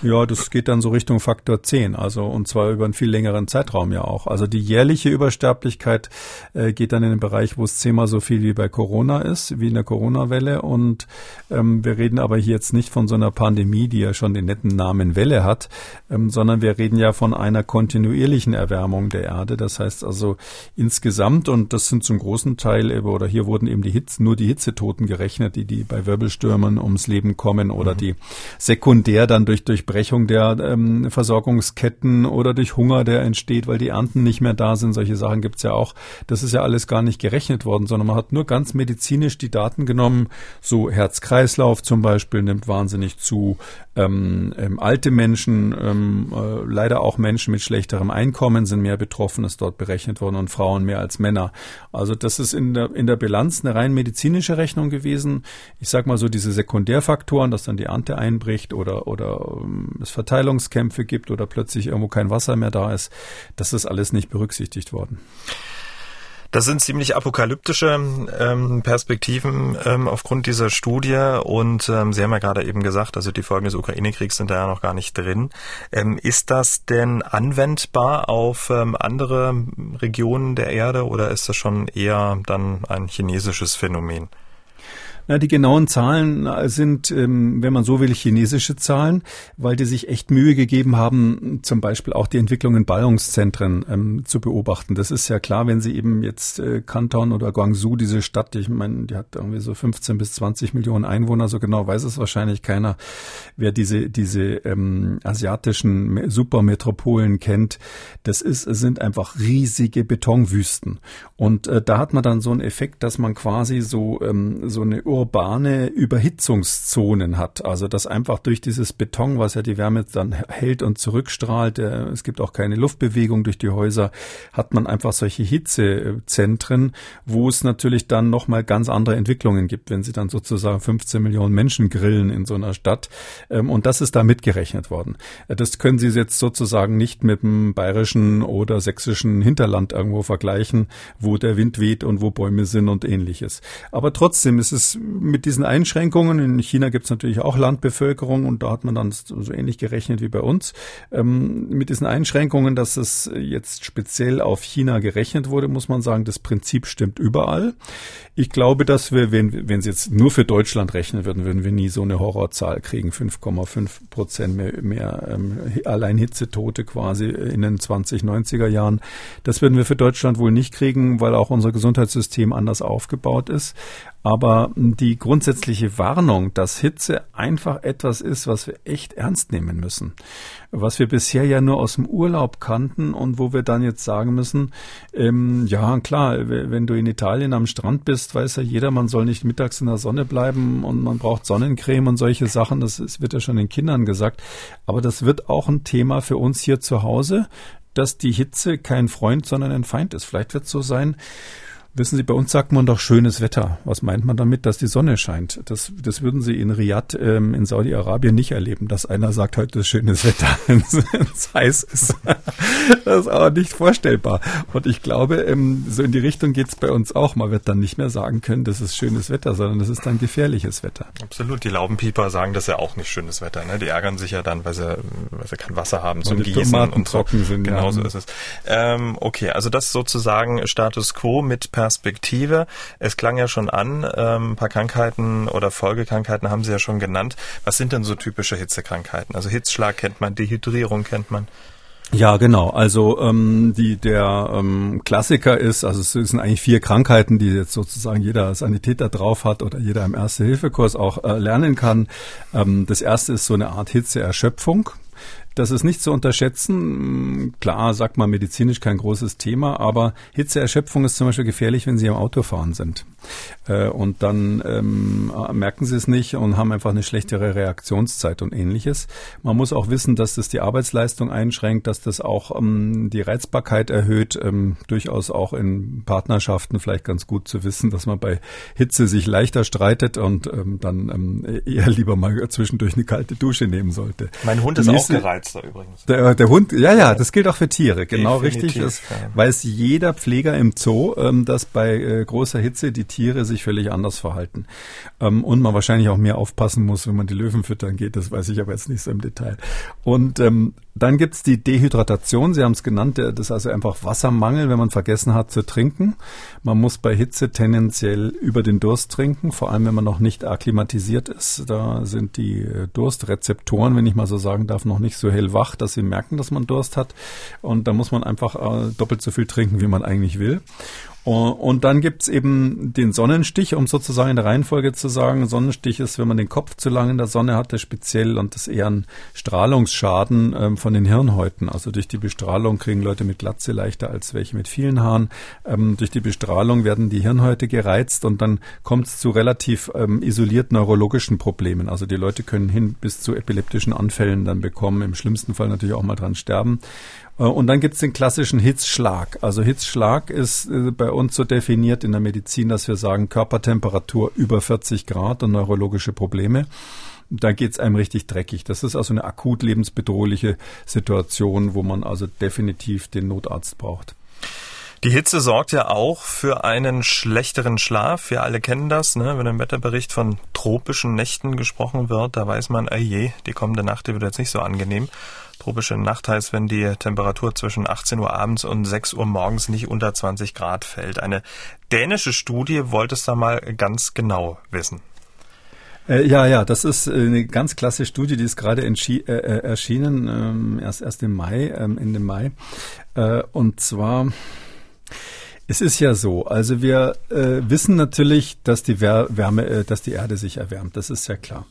ja, das geht dann so Richtung Faktor 10, also und zwar über einen viel längeren Zeitraum ja auch. Also die jährliche Übersterblichkeit äh, geht dann in den Bereich, wo es zehnmal so viel wie bei Corona ist, wie in der Corona-Welle. Und ähm, wir reden aber hier jetzt nicht von so einer Pandemie, die ja schon den netten Namen Welle hat, ähm, sondern wir reden ja von einer kontinuierlichen Erwärmung der Erde. Das heißt also insgesamt, und das sind zum großen Teil, oder hier wurden eben die Hitze, nur die Hitzetoten gerechnet, die, die bei Wirbelstürmen ums Leben kommen oder mhm. die sekundär dann durch, durch Unterbrechung der ähm, Versorgungsketten oder durch Hunger, der entsteht, weil die Ernten nicht mehr da sind. Solche Sachen gibt's ja auch. Das ist ja alles gar nicht gerechnet worden, sondern man hat nur ganz medizinisch die Daten genommen. So Herz-Kreislauf zum Beispiel nimmt wahnsinnig zu. Ähm, ähm, alte Menschen, ähm, äh, leider auch Menschen mit schlechterem Einkommen sind mehr betroffen, ist dort berechnet worden und Frauen mehr als Männer. Also das ist in der, in der Bilanz eine rein medizinische Rechnung gewesen. Ich sag mal so diese Sekundärfaktoren, dass dann die Ernte einbricht oder, oder ähm, es Verteilungskämpfe gibt oder plötzlich irgendwo kein Wasser mehr da ist. Das ist alles nicht berücksichtigt worden. Das sind ziemlich apokalyptische ähm, Perspektiven ähm, aufgrund dieser Studie und ähm, Sie haben ja gerade eben gesagt, also die Folgen des Ukraine-Kriegs sind da ja noch gar nicht drin. Ähm, ist das denn anwendbar auf ähm, andere Regionen der Erde oder ist das schon eher dann ein chinesisches Phänomen? Na, die genauen Zahlen äh, sind, ähm, wenn man so will, chinesische Zahlen, weil die sich echt Mühe gegeben haben, zum Beispiel auch die Entwicklung in Ballungszentren ähm, zu beobachten. Das ist ja klar, wenn Sie eben jetzt äh, Kanton oder Guangzhou, diese Stadt, ich meine, die hat irgendwie so 15 bis 20 Millionen Einwohner, so genau weiß es wahrscheinlich keiner, wer diese, diese ähm, asiatischen Supermetropolen kennt. Das ist, sind einfach riesige Betonwüsten. Und äh, da hat man dann so einen Effekt, dass man quasi so, ähm, so eine urbane Überhitzungszonen hat. Also dass einfach durch dieses Beton, was ja die Wärme dann hält und zurückstrahlt, äh, es gibt auch keine Luftbewegung durch die Häuser, hat man einfach solche Hitzezentren, wo es natürlich dann nochmal ganz andere Entwicklungen gibt, wenn sie dann sozusagen 15 Millionen Menschen grillen in so einer Stadt. Ähm, und das ist da mitgerechnet worden. Äh, das können Sie jetzt sozusagen nicht mit dem bayerischen oder sächsischen Hinterland irgendwo vergleichen, wo der Wind weht und wo Bäume sind und ähnliches. Aber trotzdem ist es mit diesen Einschränkungen, in China gibt es natürlich auch Landbevölkerung und da hat man dann so ähnlich gerechnet wie bei uns, ähm, mit diesen Einschränkungen, dass es jetzt speziell auf China gerechnet wurde, muss man sagen, das Prinzip stimmt überall. Ich glaube, dass wir, wenn, wenn Sie jetzt nur für Deutschland rechnen würden, würden wir nie so eine Horrorzahl kriegen, 5,5 Prozent mehr, mehr ähm, allein Hitzetote quasi in den 2090er Jahren. Das würden wir für Deutschland wohl nicht kriegen, weil auch unser Gesundheitssystem anders aufgebaut ist. Aber die grundsätzliche Warnung, dass Hitze einfach etwas ist, was wir echt ernst nehmen müssen, was wir bisher ja nur aus dem Urlaub kannten und wo wir dann jetzt sagen müssen, ähm, ja klar, wenn du in Italien am Strand bist, weiß ja jeder, man soll nicht mittags in der Sonne bleiben und man braucht Sonnencreme und solche Sachen, das, das wird ja schon den Kindern gesagt. Aber das wird auch ein Thema für uns hier zu Hause, dass die Hitze kein Freund, sondern ein Feind ist. Vielleicht wird es so sein, Wissen Sie, bei uns sagt man doch schönes Wetter. Was meint man damit, dass die Sonne scheint? Das, das würden Sie in Riyadh ähm, in Saudi-Arabien nicht erleben, dass einer sagt, heute ist schönes Wetter, wenn es heiß ist. das ist aber nicht vorstellbar. Und ich glaube, ähm, so in die Richtung geht's bei uns auch. Man wird dann nicht mehr sagen können, das ist schönes Wetter, sondern das ist dann gefährliches Wetter. Absolut. Die Laubenpieper sagen das ja auch nicht schönes Wetter. Ne? Die ärgern sich ja dann, weil sie, weil sie kein Wasser haben zum Gießen Tomaten und so. trocken sind. Genau ja. so ist es. Ähm, okay, also das sozusagen Status Quo mit Perspektive. Es klang ja schon an, ähm, ein paar Krankheiten oder Folgekrankheiten haben Sie ja schon genannt. Was sind denn so typische Hitzekrankheiten? Also Hitzschlag kennt man, Dehydrierung kennt man. Ja, genau. Also ähm, die der ähm, Klassiker ist, also es sind eigentlich vier Krankheiten, die jetzt sozusagen jeder Sanitäter drauf hat oder jeder im Erste-Hilfe-Kurs auch äh, lernen kann. Ähm, das erste ist so eine Art Hitzeerschöpfung. Das ist nicht zu unterschätzen. Klar, sagt man medizinisch kein großes Thema, aber Hitzeerschöpfung ist zum Beispiel gefährlich, wenn Sie am Autofahren sind. Äh, und dann ähm, merken Sie es nicht und haben einfach eine schlechtere Reaktionszeit und ähnliches. Man muss auch wissen, dass das die Arbeitsleistung einschränkt, dass das auch ähm, die Reizbarkeit erhöht. Ähm, durchaus auch in Partnerschaften vielleicht ganz gut zu wissen, dass man bei Hitze sich leichter streitet und ähm, dann ähm, eher lieber mal zwischendurch eine kalte Dusche nehmen sollte. Mein Hund ist auch gereizt Gereizter übrigens. Der, der Hund, ja, ja, das gilt auch für Tiere, genau Definitiv, richtig. Das ja. weiß jeder Pfleger im Zoo, ähm, dass bei äh, großer Hitze die Tiere sich völlig anders verhalten. Ähm, und man wahrscheinlich auch mehr aufpassen muss, wenn man die Löwen füttern geht. Das weiß ich aber jetzt nicht so im Detail. Und ähm, dann gibt's die Dehydratation. Sie haben es genannt. Das ist also einfach Wassermangel, wenn man vergessen hat zu trinken. Man muss bei Hitze tendenziell über den Durst trinken, vor allem wenn man noch nicht akklimatisiert ist. Da sind die äh, Durstrezeptoren, wenn ich mal so sagen darf, noch nicht so hellwach, dass sie merken, dass man Durst hat. Und da muss man einfach äh, doppelt so viel trinken, wie man eigentlich will. Und dann gibt's eben den Sonnenstich, um sozusagen in der Reihenfolge zu sagen, Sonnenstich ist, wenn man den Kopf zu lange in der Sonne hatte, speziell und das eher ein Strahlungsschaden ähm, von den Hirnhäuten. Also durch die Bestrahlung kriegen Leute mit Glatze leichter als welche mit vielen Haaren. Ähm, durch die Bestrahlung werden die Hirnhäute gereizt und dann kommt es zu relativ ähm, isoliert neurologischen Problemen. Also die Leute können hin bis zu epileptischen Anfällen dann bekommen, im schlimmsten Fall natürlich auch mal dran sterben. Äh, und dann gibt's den klassischen Hitzschlag. Also Hitzschlag ist äh, bei uns so definiert in der Medizin, dass wir sagen Körpertemperatur über 40 Grad und neurologische Probleme. Da geht's einem richtig dreckig. Das ist also eine akut lebensbedrohliche Situation, wo man also definitiv den Notarzt braucht. Die Hitze sorgt ja auch für einen schlechteren Schlaf. Wir alle kennen das, ne? wenn im Wetterbericht von tropischen Nächten gesprochen wird, da weiß man, je, die kommende Nacht die wird jetzt nicht so angenehm. Tropische Nacht heißt, wenn die Temperatur zwischen 18 Uhr abends und 6 Uhr morgens nicht unter 20 Grad fällt. Eine dänische Studie wollte es da mal ganz genau wissen. Äh, ja, ja, das ist äh, eine ganz klasse Studie, die ist gerade äh, äh, erschienen, ähm, erst, erst im Mai, ähm, Ende Mai. Äh, und zwar es ist ja so, also wir äh, wissen natürlich, dass die Wärme, äh, dass die Erde sich erwärmt. Das ist ja klar.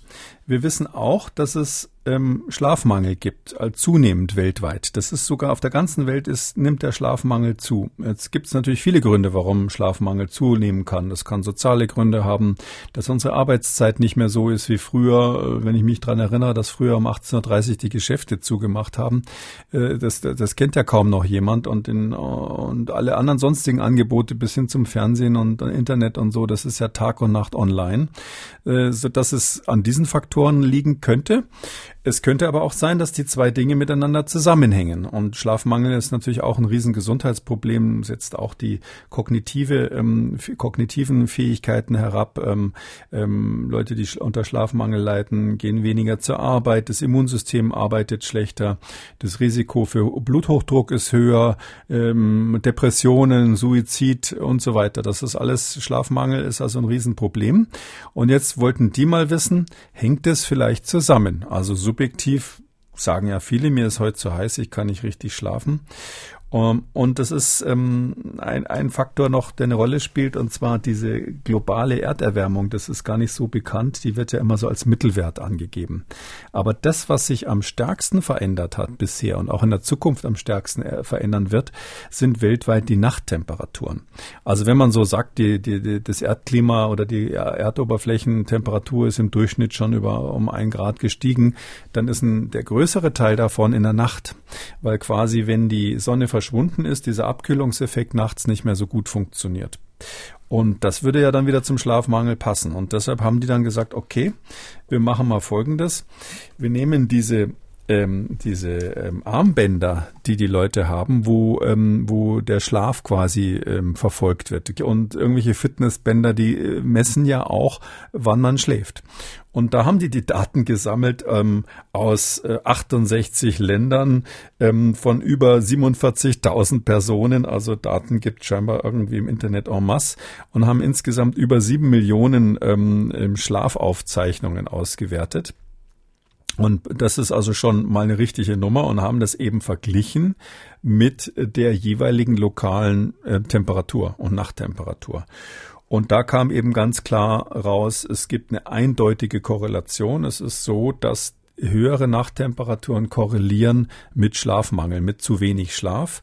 Wir wissen auch, dass es ähm, Schlafmangel gibt, äh, zunehmend weltweit. Das ist sogar auf der ganzen Welt ist, nimmt der Schlafmangel zu. Jetzt gibt es natürlich viele Gründe, warum Schlafmangel zunehmen kann. Das kann soziale Gründe haben, dass unsere Arbeitszeit nicht mehr so ist wie früher. Äh, wenn ich mich dran erinnere, dass früher um 18.30 Uhr die Geschäfte zugemacht haben, äh, das, das kennt ja kaum noch jemand. Und, in, und alle anderen sonstigen Angebote bis hin zum Fernsehen und Internet und so, das ist ja Tag und Nacht online, äh, so dass es an diesen Faktoren liegen könnte. Es könnte aber auch sein, dass die zwei Dinge miteinander zusammenhängen. Und Schlafmangel ist natürlich auch ein Riesengesundheitsproblem, setzt auch die kognitive, ähm, kognitiven Fähigkeiten herab. Ähm, ähm, Leute, die unter Schlafmangel leiden, gehen weniger zur Arbeit, das Immunsystem arbeitet schlechter, das Risiko für Bluthochdruck ist höher, ähm, Depressionen, Suizid und so weiter. Das ist alles, Schlafmangel ist also ein Riesenproblem. Und jetzt wollten die mal wissen, hängt es vielleicht zusammen? Also subjektiv sagen ja viele, mir ist heute zu heiß, ich kann nicht richtig schlafen. Ähm, und das ist ähm, ein, ein Faktor noch, der eine Rolle spielt, und zwar diese globale Erderwärmung. Das ist gar nicht so bekannt. Die wird ja immer so als Mittelwert angegeben. Aber das, was sich am stärksten verändert hat bisher und auch in der Zukunft am stärksten äh, verändern wird, sind weltweit die Nachttemperaturen. Also wenn man so sagt, die, die, die, das Erdklima oder die Erdoberflächentemperatur ist im Durchschnitt schon über um ein Grad gestiegen, dann ist ein, der größere Teil davon in der Nacht, weil quasi wenn die Sonne verschwunden ist, dieser Abkühlungseffekt nachts nicht mehr so gut funktioniert. Und das würde ja dann wieder zum Schlafmangel passen. Und deshalb haben die dann gesagt, okay, wir machen mal Folgendes. Wir nehmen diese ähm, diese ähm, Armbänder, die die Leute haben, wo, ähm, wo der Schlaf quasi ähm, verfolgt wird. Und irgendwelche Fitnessbänder, die äh, messen ja auch, wann man schläft. Und da haben die die Daten gesammelt ähm, aus äh, 68 Ländern ähm, von über 47.000 Personen. Also Daten gibt scheinbar irgendwie im Internet en masse und haben insgesamt über sieben Millionen ähm, Schlafaufzeichnungen ausgewertet. Und das ist also schon mal eine richtige Nummer und haben das eben verglichen mit der jeweiligen lokalen äh, Temperatur und Nachttemperatur. Und da kam eben ganz klar raus, es gibt eine eindeutige Korrelation. Es ist so, dass höhere Nachttemperaturen korrelieren mit Schlafmangel, mit zu wenig Schlaf.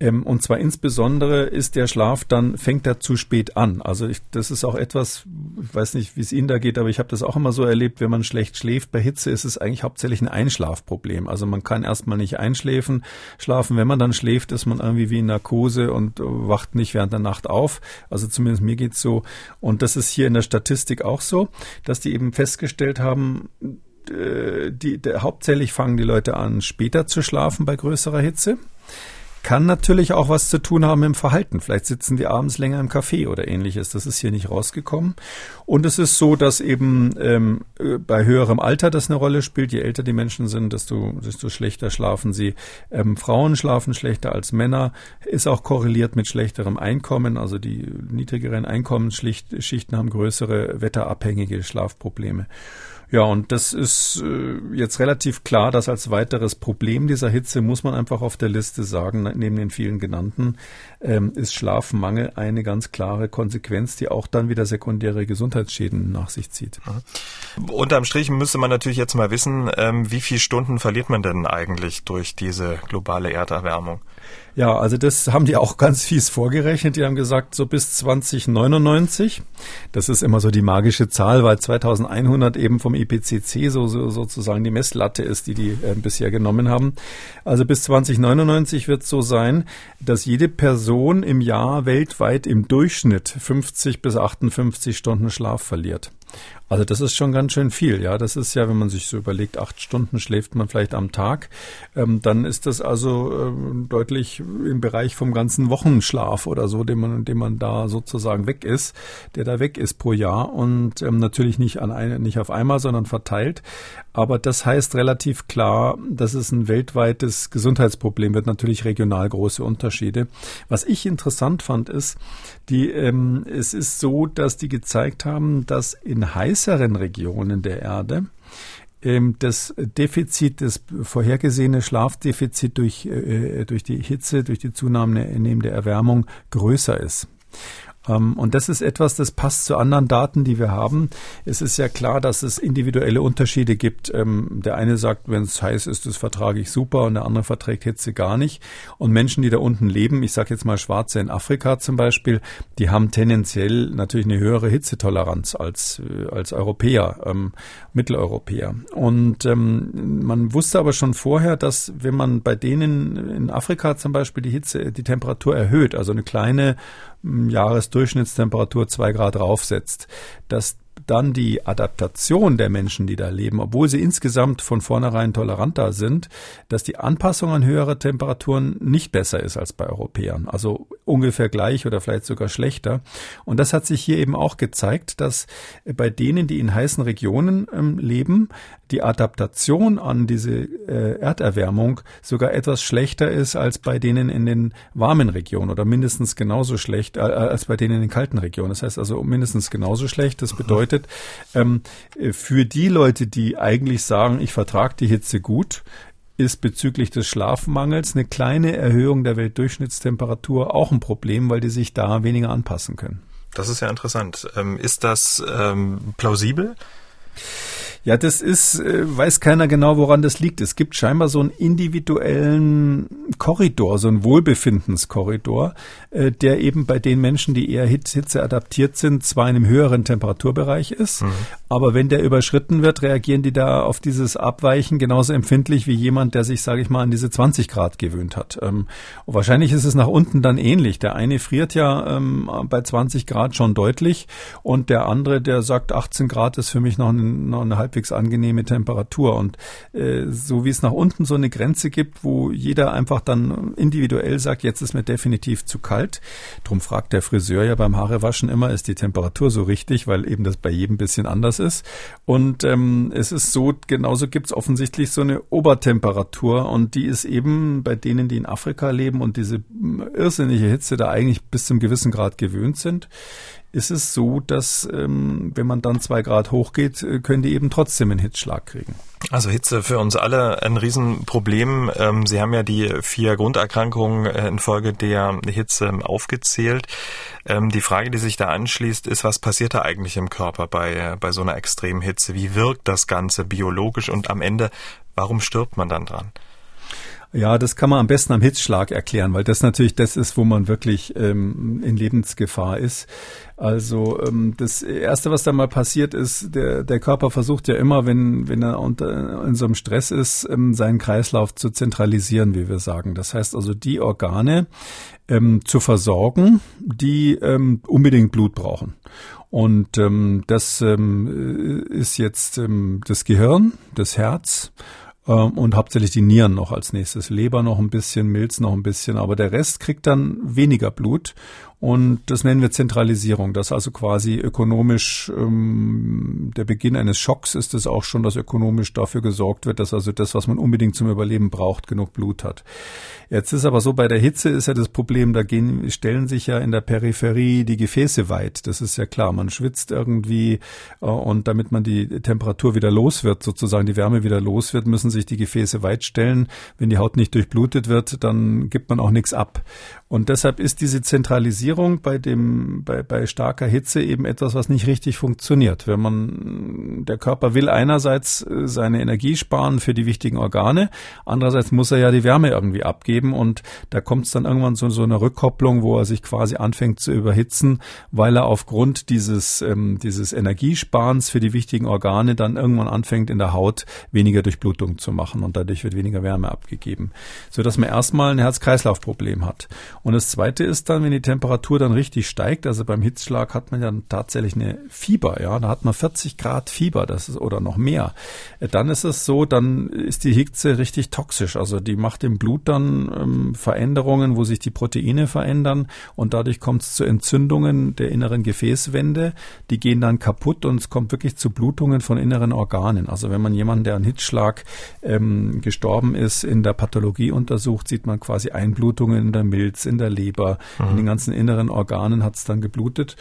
Ähm, und zwar insbesondere ist der Schlaf dann, fängt er zu spät an. Also ich, das ist auch etwas, ich weiß nicht, wie es Ihnen da geht, aber ich habe das auch immer so erlebt, wenn man schlecht schläft. Bei Hitze ist es eigentlich hauptsächlich ein Einschlafproblem. Also man kann erstmal nicht einschläfen, schlafen. Wenn man dann schläft, ist man irgendwie wie in Narkose und wacht nicht während der Nacht auf. Also zumindest mir geht's so. Und das ist hier in der Statistik auch so, dass die eben festgestellt haben, äh, die, der, hauptsächlich fangen die Leute an, später zu schlafen bei größerer Hitze. Kann natürlich auch was zu tun haben im Verhalten. Vielleicht sitzen die abends länger im Café oder ähnliches. Das ist hier nicht rausgekommen. Und es ist so, dass eben ähm, bei höherem Alter das eine Rolle spielt. Je älter die Menschen sind, desto, desto schlechter schlafen sie. Ähm, Frauen schlafen schlechter als Männer. Ist auch korreliert mit schlechterem Einkommen. Also die niedrigeren Einkommensschichten haben größere wetterabhängige Schlafprobleme. Ja, und das ist äh, jetzt relativ klar, dass als weiteres Problem dieser Hitze muss man einfach auf der Liste sagen, neben den vielen genannten, ähm, ist Schlafmangel eine ganz klare Konsequenz, die auch dann wieder sekundäre Gesundheitsschäden nach sich zieht. Mhm. Unterm Strich müsste man natürlich jetzt mal wissen, ähm, wie viele Stunden verliert man denn eigentlich durch diese globale Erderwärmung? Ja, also das haben die auch ganz fies vorgerechnet. Die haben gesagt, so bis 2099. Das ist immer so die magische Zahl, weil 2100 eben vom IPCC so, so sozusagen die Messlatte ist, die die äh, bisher genommen haben. Also bis 2099 wird es so sein, dass jede Person im Jahr weltweit im Durchschnitt 50 bis 58 Stunden Schlaf verliert. Also das ist schon ganz schön viel, ja. Das ist ja, wenn man sich so überlegt, acht Stunden schläft man vielleicht am Tag, ähm, dann ist das also äh, deutlich im Bereich vom ganzen Wochenschlaf oder so, den man, den man da sozusagen weg ist, der da weg ist pro Jahr und ähm, natürlich nicht an eine, nicht auf einmal, sondern verteilt. Aber das heißt relativ klar, dass es ein weltweites Gesundheitsproblem wird, natürlich regional große Unterschiede. Was ich interessant fand, ist, die, ähm, es ist so, dass die gezeigt haben, dass in heißeren Regionen der Erde ähm, das Defizit, das vorhergesehene Schlafdefizit durch, äh, durch die Hitze, durch die zunehmende Erwärmung größer ist. Ähm, und das ist etwas, das passt zu anderen Daten, die wir haben. Es ist ja klar, dass es individuelle Unterschiede gibt. Ähm, der eine sagt, wenn es heiß ist, das vertrage ich super und der andere verträgt Hitze gar nicht. Und Menschen, die da unten leben, ich sage jetzt mal Schwarze in Afrika zum Beispiel, die haben tendenziell natürlich eine höhere Hitzetoleranz als, äh, als Europäer, ähm, Mitteleuropäer. Und ähm, man wusste aber schon vorher, dass wenn man bei denen in Afrika zum Beispiel die Hitze, die Temperatur erhöht, also eine kleine Jahresdurchschnittstemperatur zwei Grad raufsetzt, dass dann die Adaptation der Menschen, die da leben, obwohl sie insgesamt von vornherein toleranter sind, dass die Anpassung an höhere Temperaturen nicht besser ist als bei Europäern. Also ungefähr gleich oder vielleicht sogar schlechter. Und das hat sich hier eben auch gezeigt, dass bei denen, die in heißen Regionen ähm, leben, die Adaptation an diese äh, Erderwärmung sogar etwas schlechter ist als bei denen in den warmen Regionen oder mindestens genauso schlecht äh, als bei denen in den kalten Regionen. Das heißt also mindestens genauso schlecht. Das bedeutet, ähm, für die Leute, die eigentlich sagen, ich vertrage die Hitze gut, ist bezüglich des Schlafmangels eine kleine Erhöhung der Weltdurchschnittstemperatur auch ein Problem, weil die sich da weniger anpassen können. Das ist ja interessant. Ähm, ist das ähm, plausibel? Ja, das ist, äh, weiß keiner genau, woran das liegt. Es gibt scheinbar so einen individuellen Korridor, so einen Wohlbefindenskorridor, äh, der eben bei den Menschen, die eher Hitze adaptiert sind, zwar in einem höheren Temperaturbereich ist, mhm. aber wenn der überschritten wird, reagieren die da auf dieses Abweichen genauso empfindlich wie jemand, der sich, sage ich mal, an diese 20 Grad gewöhnt hat. Ähm, wahrscheinlich ist es nach unten dann ähnlich. Der eine friert ja ähm, bei 20 Grad schon deutlich und der andere, der sagt, 18 Grad ist für mich noch, ein, noch eine halbwegs halbwegs angenehme Temperatur. Und äh, so wie es nach unten so eine Grenze gibt, wo jeder einfach dann individuell sagt, jetzt ist mir definitiv zu kalt. Drum fragt der Friseur ja beim Haarewaschen immer, ist die Temperatur so richtig, weil eben das bei jedem bisschen anders ist. Und ähm, es ist so, genauso gibt es offensichtlich so eine Obertemperatur und die ist eben bei denen, die in Afrika leben und diese irrsinnige Hitze da eigentlich bis zum gewissen Grad gewöhnt sind, ist es so, dass ähm, wenn man dann zwei Grad hochgeht, äh, können die eben trotzdem einen Hitzschlag kriegen. Also Hitze für uns alle ein Riesenproblem. Ähm, Sie haben ja die vier Grunderkrankungen äh, infolge der Hitze aufgezählt. Ähm, die Frage, die sich da anschließt, ist, was passiert da eigentlich im Körper bei, bei so einer extremen Hitze? Wie wirkt das Ganze biologisch und am Ende, warum stirbt man dann dran? Ja, das kann man am besten am Hitzschlag erklären, weil das natürlich das ist, wo man wirklich ähm, in Lebensgefahr ist. Also ähm, das Erste, was da mal passiert ist, der, der Körper versucht ja immer, wenn, wenn er unter, in so einem Stress ist, ähm, seinen Kreislauf zu zentralisieren, wie wir sagen. Das heißt also, die Organe ähm, zu versorgen, die ähm, unbedingt Blut brauchen. Und ähm, das ähm, ist jetzt ähm, das Gehirn, das Herz und hauptsächlich die Nieren noch als nächstes. Leber noch ein bisschen, Milz noch ein bisschen, aber der Rest kriegt dann weniger Blut und das nennen wir Zentralisierung. Das also quasi ökonomisch ähm, der Beginn eines Schocks ist es auch schon, dass ökonomisch dafür gesorgt wird, dass also das, was man unbedingt zum Überleben braucht, genug Blut hat. Jetzt ist aber so, bei der Hitze ist ja das Problem, da gehen, stellen sich ja in der Peripherie die Gefäße weit. Das ist ja klar. Man schwitzt irgendwie äh, und damit man die Temperatur wieder los wird, sozusagen die Wärme wieder los wird, müssen sich die Gefäße weit stellen. Wenn die Haut nicht durchblutet wird, dann gibt man auch nichts ab. Und deshalb ist diese Zentralisierung bei dem, bei, bei starker Hitze eben etwas, was nicht richtig funktioniert. Wenn man, der Körper will einerseits äh, seine Energie sparen für die wichtigen Organe, andererseits muss er ja die Wärme irgendwie abgeben und da kommt es dann irgendwann zu so einer Rückkopplung, wo er sich quasi anfängt zu überhitzen, weil er aufgrund dieses, ähm, dieses Energiesparens für die wichtigen Organe dann irgendwann anfängt in der Haut weniger Durchblutung zu machen und dadurch wird weniger Wärme abgegeben, so dass man erstmal ein Herz-Kreislauf-Problem hat. Und das Zweite ist dann, wenn die Temperatur dann richtig steigt, also beim Hitzschlag hat man ja tatsächlich eine Fieber, ja, da hat man 40 Grad Fieber, das ist oder noch mehr. Dann ist es so, dann ist die Hitze richtig toxisch, also die macht im Blut dann ähm, Veränderungen, wo sich die Proteine verändern und dadurch kommt es zu Entzündungen der inneren Gefäßwände, die gehen dann kaputt und es kommt wirklich zu Blutungen von inneren Organen. Also wenn man jemanden, der an Hitzschlag ähm, gestorben ist, in der Pathologie untersucht, sieht man quasi Einblutungen in der Milz, in der Leber, mhm. in den ganzen inneren Organen hat es dann geblutet,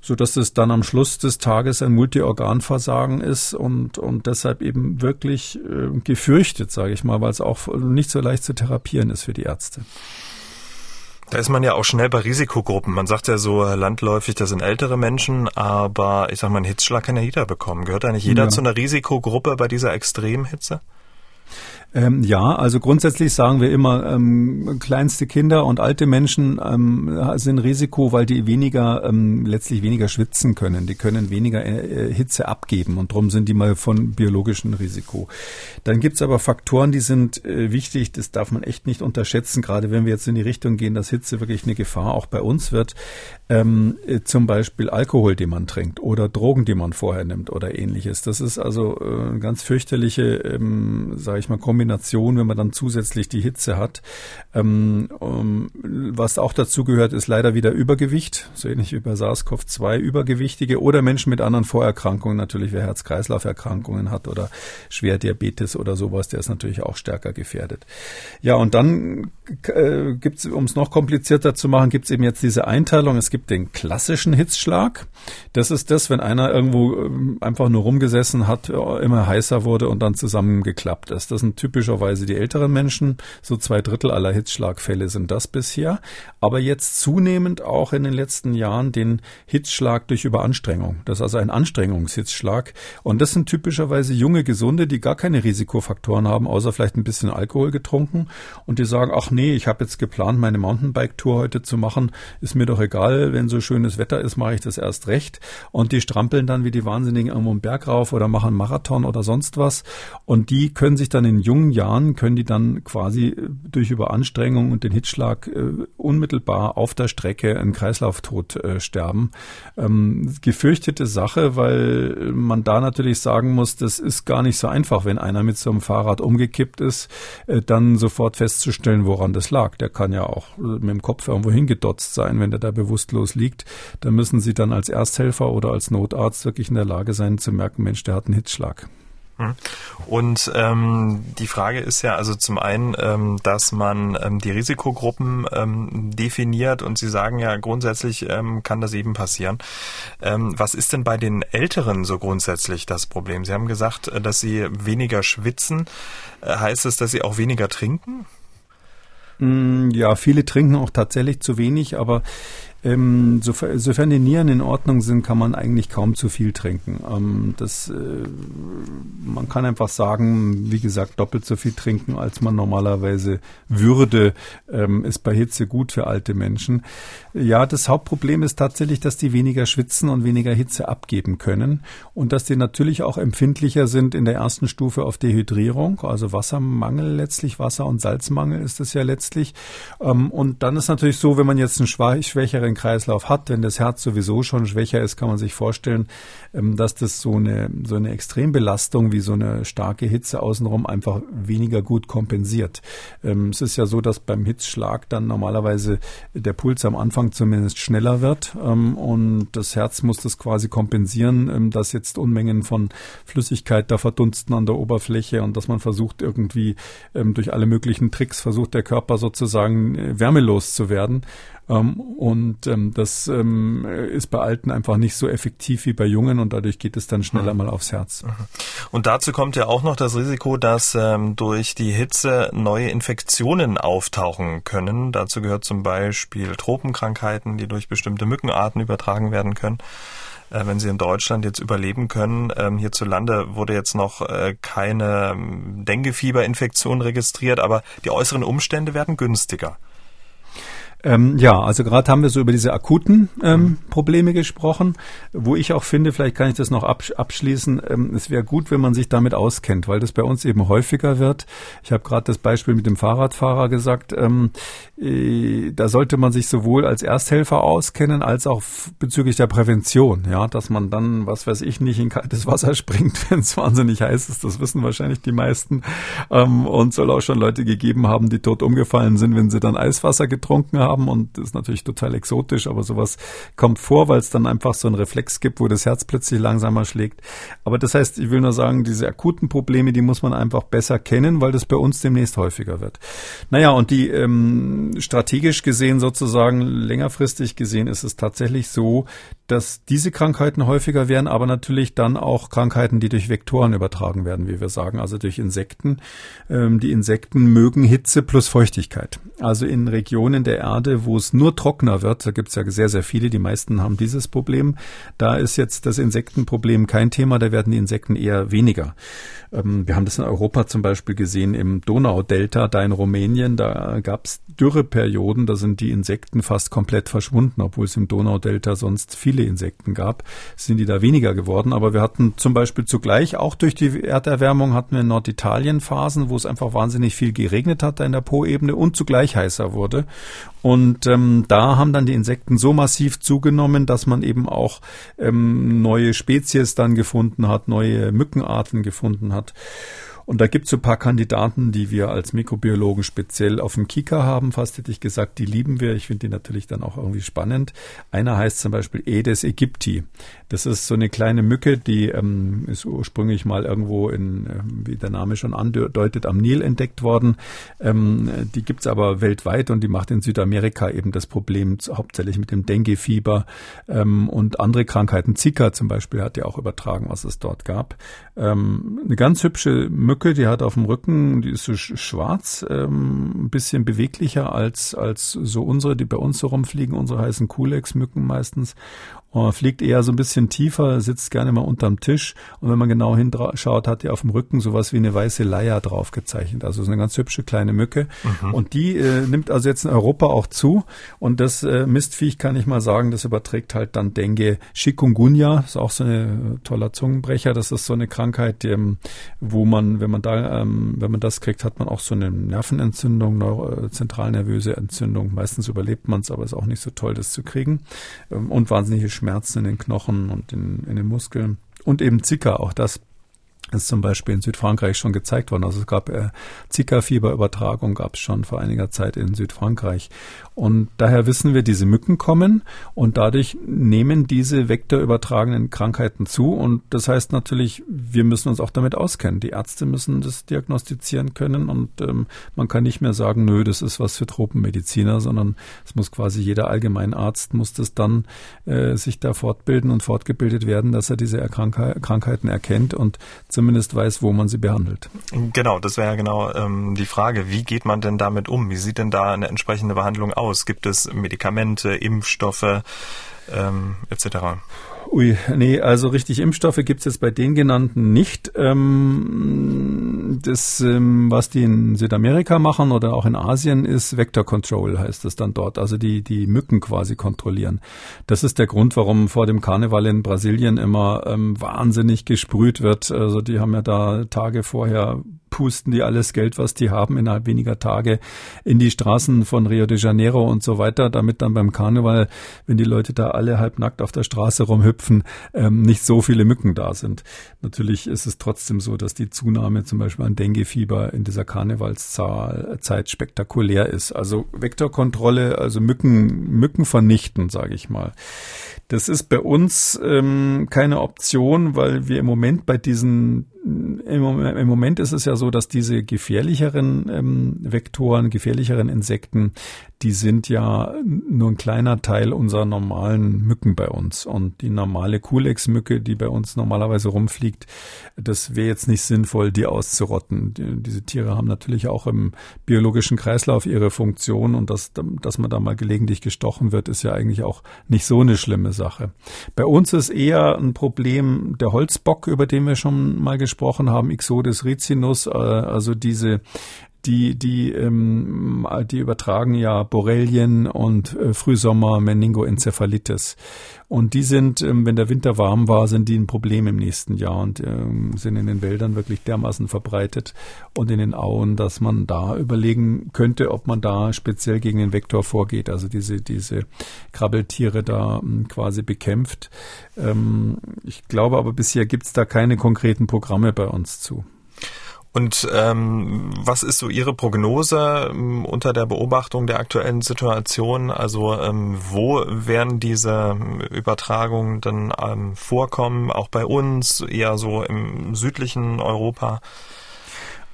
so dass es dann am Schluss des Tages ein Multiorganversagen ist und, und deshalb eben wirklich äh, gefürchtet, sage ich mal, weil es auch nicht so leicht zu therapieren ist für die Ärzte. Da ist man ja auch schnell bei Risikogruppen. Man sagt ja so landläufig, das sind ältere Menschen, aber ich sag mal, einen Hitzschlag kann ja jeder bekommen. Gehört da nicht jeder ja. zu einer Risikogruppe bei dieser Extremhitze? Ähm, ja, also grundsätzlich sagen wir immer, ähm, kleinste Kinder und alte Menschen ähm, sind Risiko, weil die weniger, ähm, letztlich weniger schwitzen können. Die können weniger äh, Hitze abgeben und darum sind die mal von biologischem Risiko. Dann gibt's aber Faktoren, die sind äh, wichtig, das darf man echt nicht unterschätzen, gerade wenn wir jetzt in die Richtung gehen, dass Hitze wirklich eine Gefahr auch bei uns wird. Ähm, äh, zum Beispiel Alkohol, den man trinkt oder Drogen, die man vorher nimmt oder ähnliches. Das ist also äh, ganz fürchterliche, ähm, sage ich mal, Kombination Kombination, wenn man dann zusätzlich die Hitze hat. Ähm, um, was auch dazu gehört, ist leider wieder Übergewicht, so ähnlich wie bei SARS-CoV-2, Übergewichtige oder Menschen mit anderen Vorerkrankungen, natürlich wer Herz-Kreislauf-Erkrankungen hat oder Schwerdiabetes oder sowas, der ist natürlich auch stärker gefährdet. Ja, und dann äh, gibt es, um es noch komplizierter zu machen, gibt es eben jetzt diese Einteilung. Es gibt den klassischen Hitzschlag. Das ist das, wenn einer irgendwo ähm, einfach nur rumgesessen hat, immer heißer wurde und dann zusammengeklappt ist. Das sind typischerweise die älteren Menschen. So zwei Drittel aller Hitzschlagfälle sind das bisher. Aber jetzt zunehmend auch in den letzten Jahren den Hitzschlag durch Überanstrengung. Das ist also ein Anstrengungshitzschlag. Und das sind typischerweise junge Gesunde, die gar keine Risikofaktoren haben, außer vielleicht ein bisschen Alkohol getrunken. Und die sagen, ach nee, ich habe jetzt geplant, meine Mountainbike-Tour heute zu machen. Ist mir doch egal, wenn so schönes Wetter ist, mache ich das erst recht. Und die strampeln dann wie die Wahnsinnigen irgendwo einen Berg rauf oder machen Marathon oder sonst was. Und die können sich dann in jungen Jahren, können die dann quasi äh, durch Überanstrengung und den Hitzschlag äh, unmittelbar auf der Strecke einen Kreislauftod äh, sterben. Ähm, gefürchtete Sache, weil man da natürlich sagen muss, das ist gar nicht so einfach, wenn einer mit so einem Fahrrad umgekippt ist, äh, dann sofort festzustellen, woran das lag. Der kann ja auch äh, mit dem Kopf irgendwo hingedotzt sein, wenn der da bewusstlos liegt. Da müssen Sie dann als Ersthelfer oder als Notarzt wirklich in der Lage sein zu merken, Mensch, der hat einen Hitzschlag. Hm. Und ähm, die Frage ist ja also zum einen, ähm, dass man ähm, die Risikogruppen ähm, definiert und Sie sagen ja grundsätzlich ähm, kann das eben passieren. Ähm, was ist denn bei den Älteren so grundsätzlich das Problem? Sie haben gesagt, äh, dass sie weniger schwitzen. Äh, heißt es, dass sie auch weniger trinken? Mm, ja, viele trinken auch tatsächlich zu wenig, aber ähm, sofern, sofern die Nieren in Ordnung sind, kann man eigentlich kaum zu viel trinken. Ähm, das, äh, man kann einfach sagen, wie gesagt, doppelt so viel trinken, als man normalerweise würde, ähm, ist bei Hitze gut für alte Menschen. Ja, das Hauptproblem ist tatsächlich, dass die weniger schwitzen und weniger Hitze abgeben können und dass die natürlich auch empfindlicher sind in der ersten Stufe auf Dehydrierung, also Wassermangel letztlich, Wasser- und Salzmangel ist es ja letztlich. Ähm, und dann ist natürlich so, wenn man jetzt einen schwächeren schwächeren Kreislauf hat, wenn das Herz sowieso schon schwächer ist, kann man sich vorstellen, ähm, dass das so eine, so eine Extrembelastung wie so eine starke Hitze außenrum einfach weniger gut kompensiert. Ähm, es ist ja so, dass beim Hitzschlag dann normalerweise der Puls am Anfang zumindest schneller wird ähm, und das Herz muss das quasi kompensieren, dass jetzt Unmengen von Flüssigkeit da verdunsten an der Oberfläche und dass man versucht irgendwie durch alle möglichen Tricks versucht der Körper sozusagen äh, wärmelos zu werden. Ähm, und ähm, das ähm, ist bei Alten einfach nicht so effektiv wie bei Jungen und dadurch geht es dann schneller mhm. mal aufs Herz. Mhm. Und dazu kommt ja auch noch das Risiko, dass durch die Hitze neue Infektionen auftauchen können. Dazu gehört zum Beispiel Tropenkrankheiten, die durch bestimmte Mückenarten übertragen werden können äh, wenn sie in Deutschland jetzt überleben können. Hierzulande wurde jetzt noch äh, keine Denguefieberinfektion registriert, aber die äußeren Umstände werden günstiger. Ähm, ja, also gerade haben wir so über diese akuten ähm, Probleme gesprochen, wo ich auch finde, vielleicht kann ich das noch absch abschließen, ähm, es wäre gut, wenn man sich damit auskennt, weil das bei uns eben häufiger wird. Ich habe gerade das Beispiel mit dem Fahrradfahrer gesagt, ähm, äh, da sollte man sich sowohl als Ersthelfer auskennen, als auch bezüglich der Prävention, ja, dass man dann, was weiß ich, nicht in kaltes Wasser springt, wenn es wahnsinnig heiß ist, das wissen wahrscheinlich die meisten, ähm, und soll auch schon Leute gegeben haben, die tot umgefallen sind, wenn sie dann Eiswasser getrunken haben haben und das ist natürlich total exotisch, aber sowas kommt vor, weil es dann einfach so einen Reflex gibt, wo das Herz plötzlich langsamer schlägt. Aber das heißt, ich will nur sagen, diese akuten Probleme, die muss man einfach besser kennen, weil das bei uns demnächst häufiger wird. Naja, und die ähm, strategisch gesehen sozusagen, längerfristig gesehen, ist es tatsächlich so, dass diese Krankheiten häufiger werden, aber natürlich dann auch Krankheiten, die durch Vektoren übertragen werden, wie wir sagen, also durch Insekten. Ähm, die Insekten mögen Hitze plus Feuchtigkeit. Also in Regionen der Erde, gerade wo es nur trockener wird, da gibt es ja sehr, sehr viele, die meisten haben dieses Problem, da ist jetzt das Insektenproblem kein Thema, da werden die Insekten eher weniger. Ähm, wir haben das in Europa zum Beispiel gesehen im Donaudelta, da in Rumänien, da gab es Dürreperioden, da sind die Insekten fast komplett verschwunden, obwohl es im Donaudelta sonst viele Insekten gab, sind die da weniger geworden. Aber wir hatten zum Beispiel zugleich, auch durch die Erderwärmung, hatten wir in Norditalien Phasen, wo es einfach wahnsinnig viel geregnet hat da in der Po-Ebene und zugleich heißer wurde. Und ähm, da haben dann die Insekten so massiv zugenommen, dass man eben auch ähm, neue Spezies dann gefunden hat, neue Mückenarten gefunden hat. Und da gibt es so ein paar Kandidaten, die wir als Mikrobiologen speziell auf dem Kika haben. Fast hätte ich gesagt, die lieben wir. Ich finde die natürlich dann auch irgendwie spannend. Einer heißt zum Beispiel Aedes aegypti. Das ist so eine kleine Mücke, die ähm, ist ursprünglich mal irgendwo in, äh, wie der Name schon andeutet, am Nil entdeckt worden. Ähm, die gibt's aber weltweit und die macht in Südamerika eben das Problem hauptsächlich mit dem Dengue-Fieber ähm, und andere Krankheiten. Zika zum Beispiel hat ja auch übertragen, was es dort gab. Ähm, eine ganz hübsche Mücke die hat auf dem Rücken, die ist so schwarz, ähm, ein bisschen beweglicher als, als so unsere, die bei uns so rumfliegen. Unsere heißen Kulex-Mücken meistens. Und fliegt eher so ein bisschen tiefer, sitzt gerne mal unterm Tisch. Und wenn man genau hinschaut, hat die auf dem Rücken sowas wie eine weiße Leier drauf gezeichnet. Also so eine ganz hübsche kleine Mücke. Mhm. Und die äh, nimmt also jetzt in Europa auch zu. Und das äh, Mistviech kann ich mal sagen, das überträgt halt dann Dengue. Chikungunya ist auch so ein äh, toller Zungenbrecher. Das ist so eine Krankheit, ähm, wo man, wenn man da, ähm, wenn man das kriegt, hat man auch so eine Nervenentzündung, Neuro äh, zentralnervöse Entzündung. Meistens überlebt man es, aber ist auch nicht so toll, das zu kriegen. Ähm, und wahnsinnige Schmerzen in den Knochen und in, in den Muskeln. Und eben Zika, auch das ist zum Beispiel in Südfrankreich schon gezeigt worden. Also es gab äh, Zika-Fieberübertragung, gab es schon vor einiger Zeit in Südfrankreich. Und daher wissen wir, diese Mücken kommen und dadurch nehmen diese vektorübertragenen Krankheiten zu. Und das heißt natürlich, wir müssen uns auch damit auskennen. Die Ärzte müssen das diagnostizieren können und ähm, man kann nicht mehr sagen, nö, das ist was für Tropenmediziner, sondern es muss quasi jeder Allgemeinarzt muss das dann äh, sich da fortbilden und fortgebildet werden, dass er diese Erkrank Krankheiten erkennt und zumindest weiß, wo man sie behandelt. Genau, das wäre ja genau ähm, die Frage. Wie geht man denn damit um? Wie sieht denn da eine entsprechende Behandlung aus? Gibt es Medikamente, Impfstoffe ähm, etc.? Ui, nee, also richtig Impfstoffe gibt's jetzt bei den genannten nicht. Ähm, das, ähm, was die in Südamerika machen oder auch in Asien, ist Vector Control, heißt es dann dort. Also die, die Mücken quasi kontrollieren. Das ist der Grund, warum vor dem Karneval in Brasilien immer ähm, wahnsinnig gesprüht wird. Also die haben ja da Tage vorher pusten die alles Geld, was die haben, innerhalb weniger Tage in die Straßen von Rio de Janeiro und so weiter, damit dann beim Karneval, wenn die Leute da alle halbnackt auf der Straße rumhüpfen, ähm, nicht so viele Mücken da sind. Natürlich ist es trotzdem so, dass die Zunahme zum Beispiel an Denguefieber in dieser Karnevalszeit spektakulär ist. Also Vektorkontrolle, also Mücken, Mücken vernichten, sage ich mal. Das ist bei uns ähm, keine Option, weil wir im Moment bei diesen im Moment, ist es ja so, dass diese gefährlicheren ähm, Vektoren, gefährlicheren Insekten, die sind ja nur ein kleiner Teil unserer normalen Mücken bei uns. Und die normale Kulex-Mücke, die bei uns normalerweise rumfliegt, das wäre jetzt nicht sinnvoll, die auszurotten. Die, diese Tiere haben natürlich auch im biologischen Kreislauf ihre Funktion und dass, dass man da mal gelegentlich gestochen wird, ist ja eigentlich auch nicht so eine schlimme Sache. Bei uns ist eher ein Problem der Holzbock, über den wir schon mal gesprochen haben, Ixodes ricinus, äh, also diese die, die, ähm, die übertragen ja Borrelien und äh, Frühsommer Meningoenzephalitis. Und die sind, ähm, wenn der Winter warm war, sind die ein Problem im nächsten Jahr und ähm, sind in den Wäldern wirklich dermaßen verbreitet und in den Auen, dass man da überlegen könnte, ob man da speziell gegen den Vektor vorgeht, also diese, diese Krabbeltiere da ähm, quasi bekämpft. Ähm, ich glaube aber bisher gibt's da keine konkreten Programme bei uns zu. Und ähm, was ist so Ihre Prognose ähm, unter der Beobachtung der aktuellen Situation? Also ähm, wo werden diese Übertragungen dann ähm, vorkommen? Auch bei uns, eher so im südlichen Europa?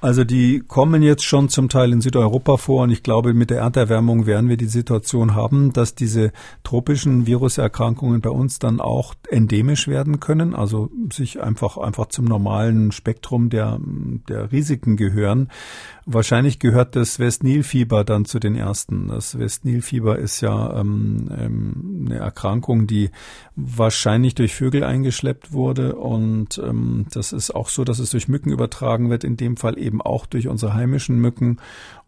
Also die kommen jetzt schon zum Teil in Südeuropa vor und ich glaube, mit der Erderwärmung werden wir die Situation haben, dass diese tropischen Viruserkrankungen bei uns dann auch endemisch werden können, also sich einfach einfach zum normalen Spektrum der der Risiken gehören. Wahrscheinlich gehört das Westnilfieber dann zu den ersten. Das Westnilfieber ist ja ähm, ähm, eine Erkrankung, die wahrscheinlich durch Vögel eingeschleppt wurde und ähm, das ist auch so, dass es durch Mücken übertragen wird. In dem Fall eben auch durch unsere heimischen Mücken.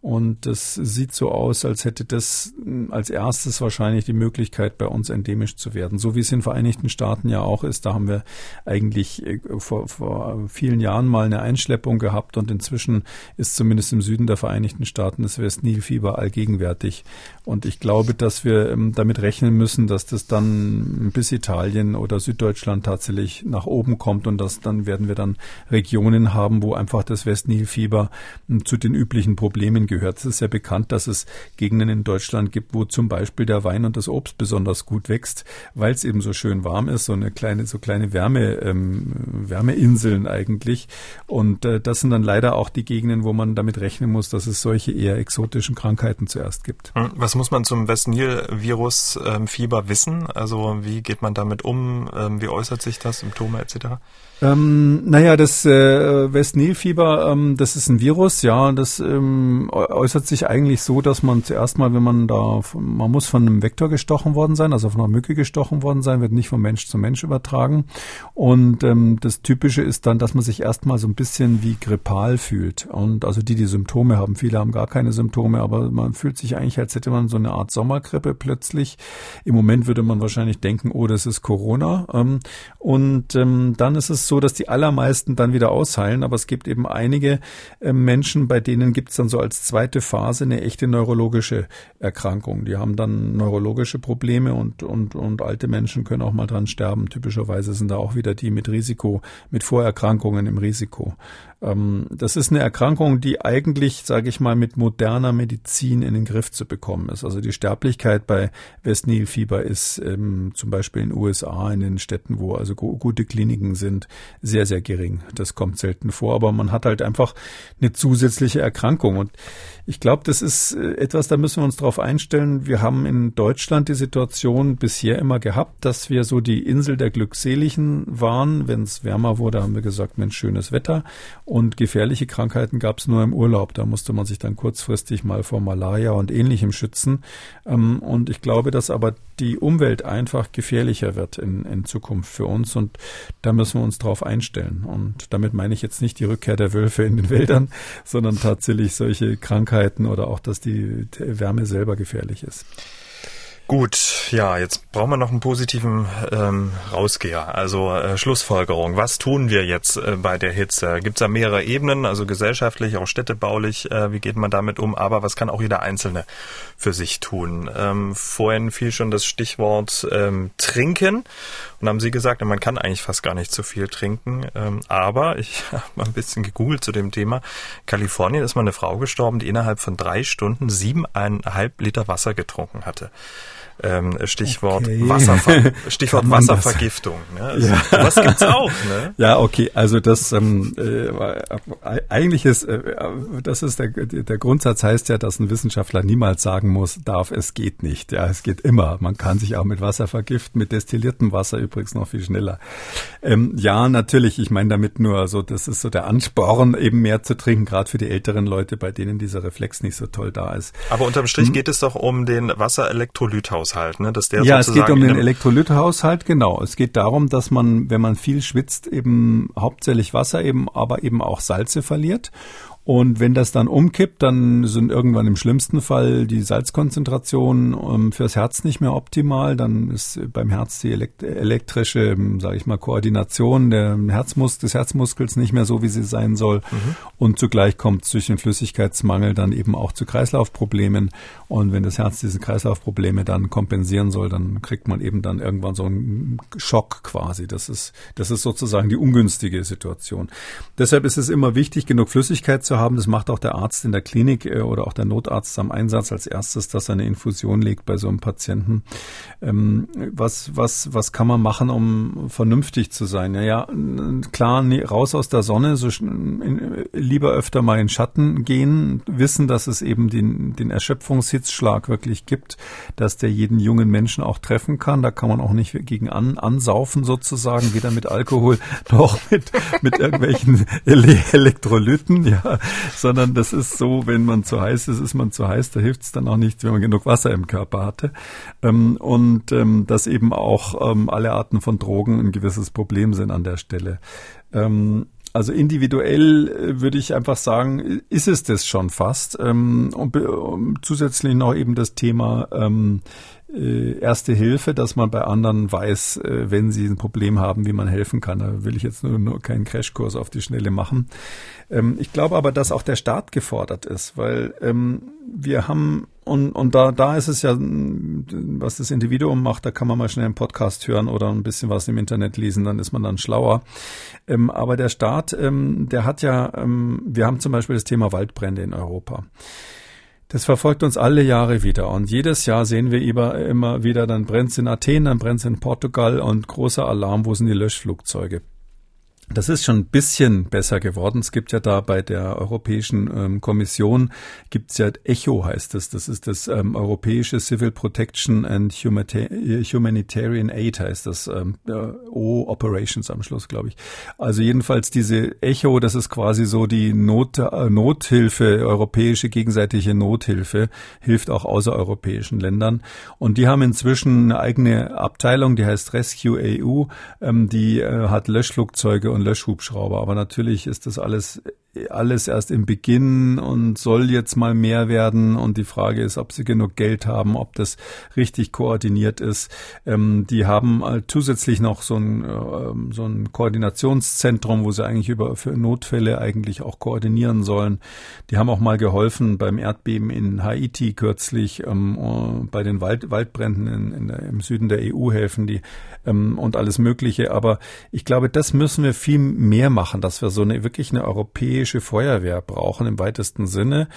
Und das sieht so aus, als hätte das als erstes wahrscheinlich die Möglichkeit, bei uns endemisch zu werden. So wie es in den Vereinigten Staaten ja auch ist. Da haben wir eigentlich äh, vor, vor vielen Jahren mal eine Einschleppung gehabt und inzwischen ist zumindest im Süden der Vereinigten Staaten das West-Nil-Fieber allgegenwärtig. Und ich glaube, dass wir ähm, damit rechnen müssen, dass das dann bis Italien oder Süddeutschland tatsächlich nach oben kommt und dass dann werden wir dann Regionen haben, wo einfach das West-Nil-Fieber hm, zu den üblichen Problemen gehört. Es ist ja bekannt, dass es Gegenden in Deutschland gibt, wo zum Beispiel der Wein und das Obst besonders gut wächst, weil es eben so schön warm ist, so eine kleine, so kleine Wärme, ähm, Wärmeinseln eigentlich. Und äh, das sind dann leider auch die Gegenden, wo man damit rechnen muss, dass es solche eher exotischen Krankheiten zuerst gibt. Hm, was muss man zum West Nil-Virus ähm, wissen? Also wie geht man damit um? Ähm, wie äußert sich das? Symptome etc.? Ähm, naja, das äh, West-Nil-Fieber, ähm, das ist ein Virus, ja, das ähm, äußert sich eigentlich so, dass man zuerst mal, wenn man da, man muss von einem Vektor gestochen worden sein, also von einer Mücke gestochen worden sein, wird nicht von Mensch zu Mensch übertragen. Und ähm, das Typische ist dann, dass man sich erstmal so ein bisschen wie grippal fühlt. Und also die, die Symptome haben, viele haben gar keine Symptome, aber man fühlt sich eigentlich, als hätte man so eine Art Sommergrippe plötzlich. Im Moment würde man wahrscheinlich denken, oh, das ist Corona. Ähm, und ähm, dann ist es so, dass die allermeisten dann wieder ausheilen, aber es gibt eben einige äh, Menschen, bei denen gibt es dann so als zweite Phase eine echte neurologische Erkrankung. Die haben dann neurologische Probleme und, und, und alte Menschen können auch mal dran sterben. Typischerweise sind da auch wieder die mit Risiko, mit Vorerkrankungen im Risiko. Ähm, das ist eine Erkrankung, die eigentlich, sage ich mal, mit moderner Medizin in den Griff zu bekommen ist. Also die Sterblichkeit bei West-Nil-Fieber ist ähm, zum Beispiel in den USA, in den Städten, wo also gute Kliniken sind, sehr, sehr gering. Das kommt selten vor, aber man hat halt einfach eine zusätzliche Erkrankung. Und ich glaube, das ist äh, etwas, da müssen wir uns darauf einstellen. Wir haben in Deutschland die Situation bisher immer gehabt, dass wir so die Insel der Glückseligen waren. Wenn es wärmer wurde, haben wir gesagt, Mensch, schönes Wetter. Und gefährliche Krankheiten gab es nur im Urlaub. Da musste man sich dann kurzfristig mal vor Malaria und ähnlichem schützen. Ähm, und ich glaube, dass aber die Umwelt einfach gefährlicher wird in, in Zukunft für uns. Und da müssen wir uns drauf einstellen. Und damit meine ich jetzt nicht die Rückkehr der Wölfe in den Wäldern, sondern tatsächlich solche Krankheiten oder auch, dass die Wärme selber gefährlich ist. Gut, ja, jetzt brauchen wir noch einen positiven ähm, Rausgeher, also äh, Schlussfolgerung. Was tun wir jetzt äh, bei der Hitze? Gibt es da mehrere Ebenen, also gesellschaftlich, auch städtebaulich? Äh, wie geht man damit um? Aber was kann auch jeder Einzelne für sich tun? Ähm, vorhin fiel schon das Stichwort ähm, Trinken und haben Sie gesagt, man kann eigentlich fast gar nicht so viel trinken. Ähm, aber ich habe mal ein bisschen gegoogelt zu dem Thema. Kalifornien ist mal eine Frau gestorben, die innerhalb von drei Stunden siebeneinhalb Liter Wasser getrunken hatte ähm, Stichwort, okay. Wasserver Stichwort Wasservergiftung. Ne? Also, ja. Was gibt's auch? Ne? Ja, okay. Also das ähm, äh, eigentlich ist äh, das ist der, der Grundsatz heißt ja, dass ein Wissenschaftler niemals sagen muss, darf es geht nicht. Ja, es geht immer. Man kann sich auch mit Wasser vergiften, mit destilliertem Wasser übrigens noch viel schneller. Ähm, ja, natürlich. Ich meine damit nur so, das ist so der Ansporn, eben mehr zu trinken, gerade für die älteren Leute, bei denen dieser Reflex nicht so toll da ist. Aber unterm Strich hm. geht es doch um den Wasserelektrolythaushalt. Wasserhaushalt, ne? Dass der ja, es geht um den Elektrolythaushalt, genau. Es geht darum, dass man, wenn man viel schwitzt, eben hauptsächlich Wasser eben, aber eben auch Salze verliert. Und wenn das dann umkippt, dann sind irgendwann im schlimmsten Fall die Salzkonzentrationen ähm, fürs Herz nicht mehr optimal. Dann ist beim Herz die elektrische, ähm, sage ich mal, Koordination der Herzmus des Herzmuskels nicht mehr so, wie sie sein soll. Mhm. Und zugleich kommt es durch den Flüssigkeitsmangel dann eben auch zu Kreislaufproblemen. Und wenn das Herz diese Kreislaufprobleme dann kompensieren soll, dann kriegt man eben dann irgendwann so einen Schock quasi. Das ist, das ist sozusagen die ungünstige Situation. Deshalb ist es immer wichtig, genug Flüssigkeit zu haben. Das macht auch der Arzt in der Klinik äh, oder auch der Notarzt am Einsatz als erstes, dass er eine Infusion legt bei so einem Patienten. Ähm, was, was, was kann man machen, um vernünftig zu sein? Ja, klar, raus aus der Sonne, so lieber öfter mal in Schatten gehen, wissen, dass es eben den, den Erschöpfungshitzschlag wirklich gibt, dass der jeden jungen Menschen auch treffen kann. Da kann man auch nicht gegen an, ansaufen sozusagen, weder mit Alkohol noch mit, mit irgendwelchen Elektrolyten, ja, sondern das ist so, wenn man zu heiß ist, ist man zu heiß, da hilft es dann auch nicht, wenn man genug Wasser im Körper hatte. Ähm, und ähm, dass eben auch ähm, alle Arten von Drogen ein gewisses Problem sind an der Stelle. Ähm, also individuell äh, würde ich einfach sagen, ist es das schon fast. Ähm, und, und zusätzlich noch eben das Thema ähm, äh, Erste Hilfe, dass man bei anderen weiß, äh, wenn sie ein Problem haben, wie man helfen kann. Da will ich jetzt nur, nur keinen Crashkurs auf die Schnelle machen. Ähm, ich glaube aber, dass auch der Staat gefordert ist, weil ähm, wir haben und, und da, da ist es ja, was das Individuum macht, da kann man mal schnell einen Podcast hören oder ein bisschen was im Internet lesen, dann ist man dann schlauer. Ähm, aber der Staat, ähm, der hat ja, ähm, wir haben zum Beispiel das Thema Waldbrände in Europa. Das verfolgt uns alle Jahre wieder und jedes Jahr sehen wir immer, wieder, dann brennt es in Athen, dann brennt es in Portugal und großer Alarm, wo sind die Löschflugzeuge? Das ist schon ein bisschen besser geworden. Es gibt ja da bei der Europäischen ähm, Kommission gibt's ja ECHO heißt es. Das ist das ähm, Europäische Civil Protection and Humanitarian Aid heißt das. Ähm, o Operations am Schluss, glaube ich. Also jedenfalls diese ECHO, das ist quasi so die Not, äh, Nothilfe, europäische gegenseitige Nothilfe, hilft auch außereuropäischen Ländern. Und die haben inzwischen eine eigene Abteilung, die heißt Rescue EU. Ähm, die äh, hat Löschflugzeuge und Löschhubschrauber. Aber natürlich ist das alles alles erst im Beginn und soll jetzt mal mehr werden. Und die Frage ist, ob sie genug Geld haben, ob das richtig koordiniert ist. Ähm, die haben äh, zusätzlich noch so ein, äh, so ein Koordinationszentrum, wo sie eigentlich über für Notfälle eigentlich auch koordinieren sollen. Die haben auch mal geholfen beim Erdbeben in Haiti kürzlich, ähm, äh, bei den Wald, Waldbränden in, in im Süden der EU helfen die ähm, und alles Mögliche. Aber ich glaube, das müssen wir viel mehr machen, dass wir so eine wirklich eine europäische europäische Feuerwehr brauchen im weitesten Sinne,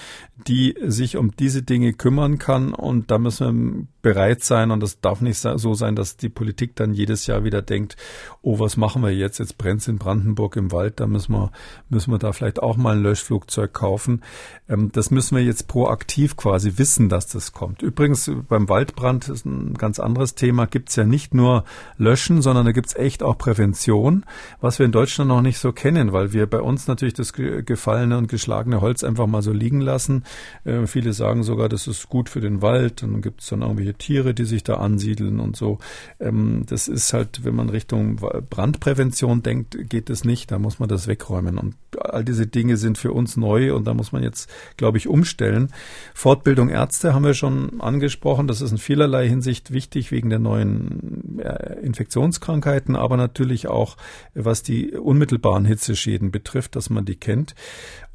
die sich um diese Dinge kümmern kann. Und da müssen wir bereit sein. Und das darf nicht so sein, dass die Politik dann jedes Jahr wieder denkt, oh, was machen wir jetzt? Jetzt brennt es in Brandenburg im Wald. Da müssen wir, müssen wir da vielleicht auch mal ein Löschflugzeug kaufen. Ähm, das müssen wir jetzt proaktiv quasi wissen, dass das kommt. Übrigens, beim Waldbrand ist ein ganz anderes Thema. Gibt es ja nicht nur Löschen, sondern da gibt es echt auch Prävention, was wir in Deutschland noch nicht so kennen, weil wir bei uns natürlich das gefallene und geschlagene Holz einfach mal so liegen lassen. Äh, viele sagen sogar, das ist gut für den Wald. Dann gibt es dann irgendwelche Tiere, die sich da ansiedeln und so. Ähm, das ist halt, wenn man Richtung Brandprävention denkt, geht es nicht. Da muss man das wegräumen. Und all diese Dinge sind für uns neu und da muss man jetzt, glaube ich, umstellen. Fortbildung Ärzte haben wir schon angesprochen. Das ist in vielerlei Hinsicht wichtig wegen der neuen äh, Infektionskrankheiten, aber natürlich auch, was die unmittelbaren Hitzeschäden betrifft, dass man die kennt.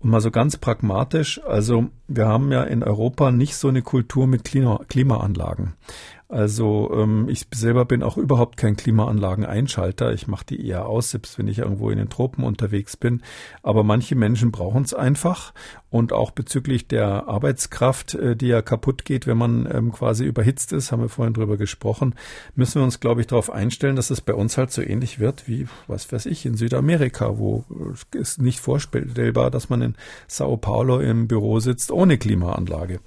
Und mal so ganz pragmatisch, also wir haben ja in Europa nicht so eine Kultur mit Klima Klimaanlagen. Also ähm, ich selber bin auch überhaupt kein Klimaanlageneinschalter. Ich mache die eher aus, selbst wenn ich irgendwo in den Tropen unterwegs bin. Aber manche Menschen brauchen es einfach. Und auch bezüglich der Arbeitskraft, äh, die ja kaputt geht, wenn man ähm, quasi überhitzt ist, haben wir vorhin drüber gesprochen, müssen wir uns, glaube ich, darauf einstellen, dass es bei uns halt so ähnlich wird wie, was weiß ich, in Südamerika, wo es nicht vorstellbar, dass man in Sao Paulo im Büro sitzt ohne Klimaanlage.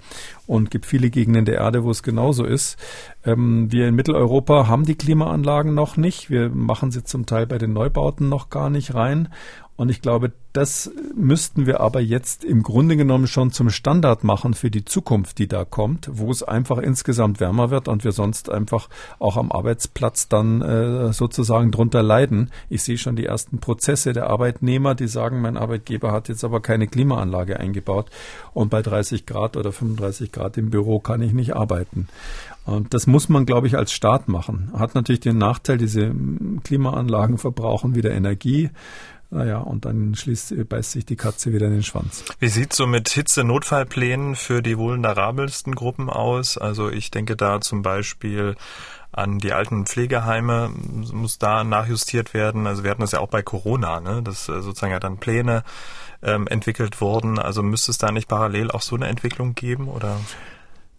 Und gibt viele Gegenden der Erde, wo es genauso ist. Ähm, wir in Mitteleuropa haben die Klimaanlagen noch nicht. Wir machen sie zum Teil bei den Neubauten noch gar nicht rein. Und ich glaube, das müssten wir aber jetzt im Grunde genommen schon zum Standard machen für die Zukunft, die da kommt, wo es einfach insgesamt wärmer wird und wir sonst einfach auch am Arbeitsplatz dann äh, sozusagen drunter leiden. Ich sehe schon die ersten Prozesse der Arbeitnehmer, die sagen, mein Arbeitgeber hat jetzt aber keine Klimaanlage eingebaut und bei 30 Grad oder 35 Grad im Büro kann ich nicht arbeiten. Und das muss man, glaube ich, als Staat machen. Hat natürlich den Nachteil, diese Klimaanlagen verbrauchen wieder Energie Naja, und dann schließt, beißt sich die Katze wieder in den Schwanz. Wie sieht so mit Hitze-Notfallplänen für die vulnerabelsten Gruppen aus? Also ich denke da zum Beispiel an die alten Pflegeheime muss da nachjustiert werden. Also wir hatten das ja auch bei Corona, ne? dass äh, sozusagen ja dann Pläne ähm, entwickelt wurden. Also müsste es da nicht parallel auch so eine Entwicklung geben oder?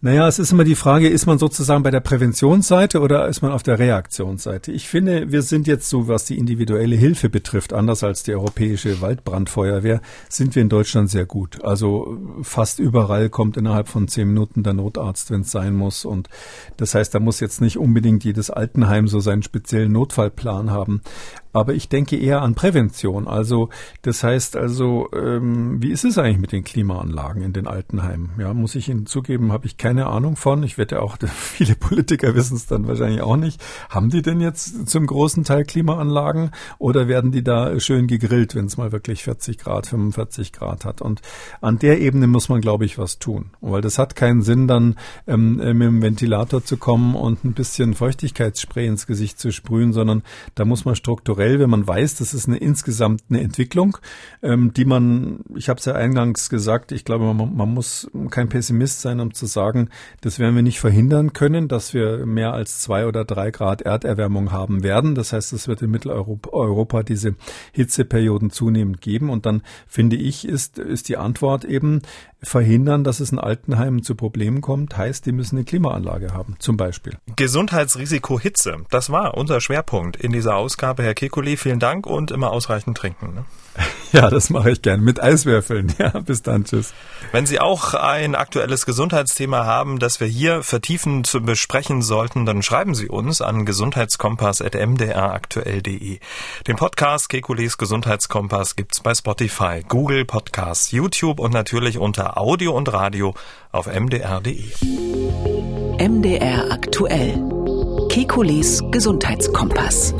Naja, es ist immer die Frage, ist man sozusagen bei der Präventionsseite oder ist man auf der Reaktionsseite? Ich finde, wir sind jetzt so, was die individuelle Hilfe betrifft, anders als die europäische Waldbrandfeuerwehr, sind wir in Deutschland sehr gut. Also fast überall kommt innerhalb von zehn Minuten der Notarzt, wenn es sein muss. Und das heißt, da muss jetzt nicht unbedingt jedes Altenheim so seinen speziellen Notfallplan haben. Aber ich denke eher an Prävention. Also das heißt also, ähm, wie ist es eigentlich mit den Klimaanlagen in den Altenheimen? Ja, muss ich Ihnen zugeben, habe ich keine Ahnung von. Ich wette auch, viele Politiker wissen es dann wahrscheinlich auch nicht. Haben die denn jetzt zum großen Teil Klimaanlagen oder werden die da schön gegrillt, wenn es mal wirklich 40 Grad, 45 Grad hat? Und an der Ebene muss man, glaube ich, was tun. Weil das hat keinen Sinn, dann ähm, mit dem Ventilator zu kommen und ein bisschen Feuchtigkeitsspray ins Gesicht zu sprühen, sondern da muss man strukturell generell, wenn man weiß, das ist eine insgesamt eine Entwicklung, ähm, die man, ich habe es ja eingangs gesagt, ich glaube, man, man, muss kein Pessimist sein, um zu sagen, das werden wir nicht verhindern können, dass wir mehr als zwei oder drei Grad Erderwärmung haben werden. Das heißt, es wird in Mitteleuropa Europa diese Hitzeperioden zunehmend geben. Und dann finde ich, ist, ist die Antwort eben, verhindern, dass es in Altenheimen zu Problemen kommt, heißt, die müssen eine Klimaanlage haben, zum Beispiel. Gesundheitsrisiko Hitze, das war unser Schwerpunkt in dieser Ausgabe. Herr Kekulé, vielen Dank und immer ausreichend trinken. Ne? Ja, das mache ich gern mit Eiswürfeln. Ja, bis dann, tschüss. Wenn Sie auch ein aktuelles Gesundheitsthema haben, das wir hier vertiefend besprechen sollten, dann schreiben Sie uns an gesundheitskompass.mdraktuell.de. Den Podcast Kekules Gesundheitskompass gibt's bei Spotify, Google Podcasts, YouTube und natürlich unter Audio und Radio auf mdr.de. MDR aktuell. Kekules Gesundheitskompass.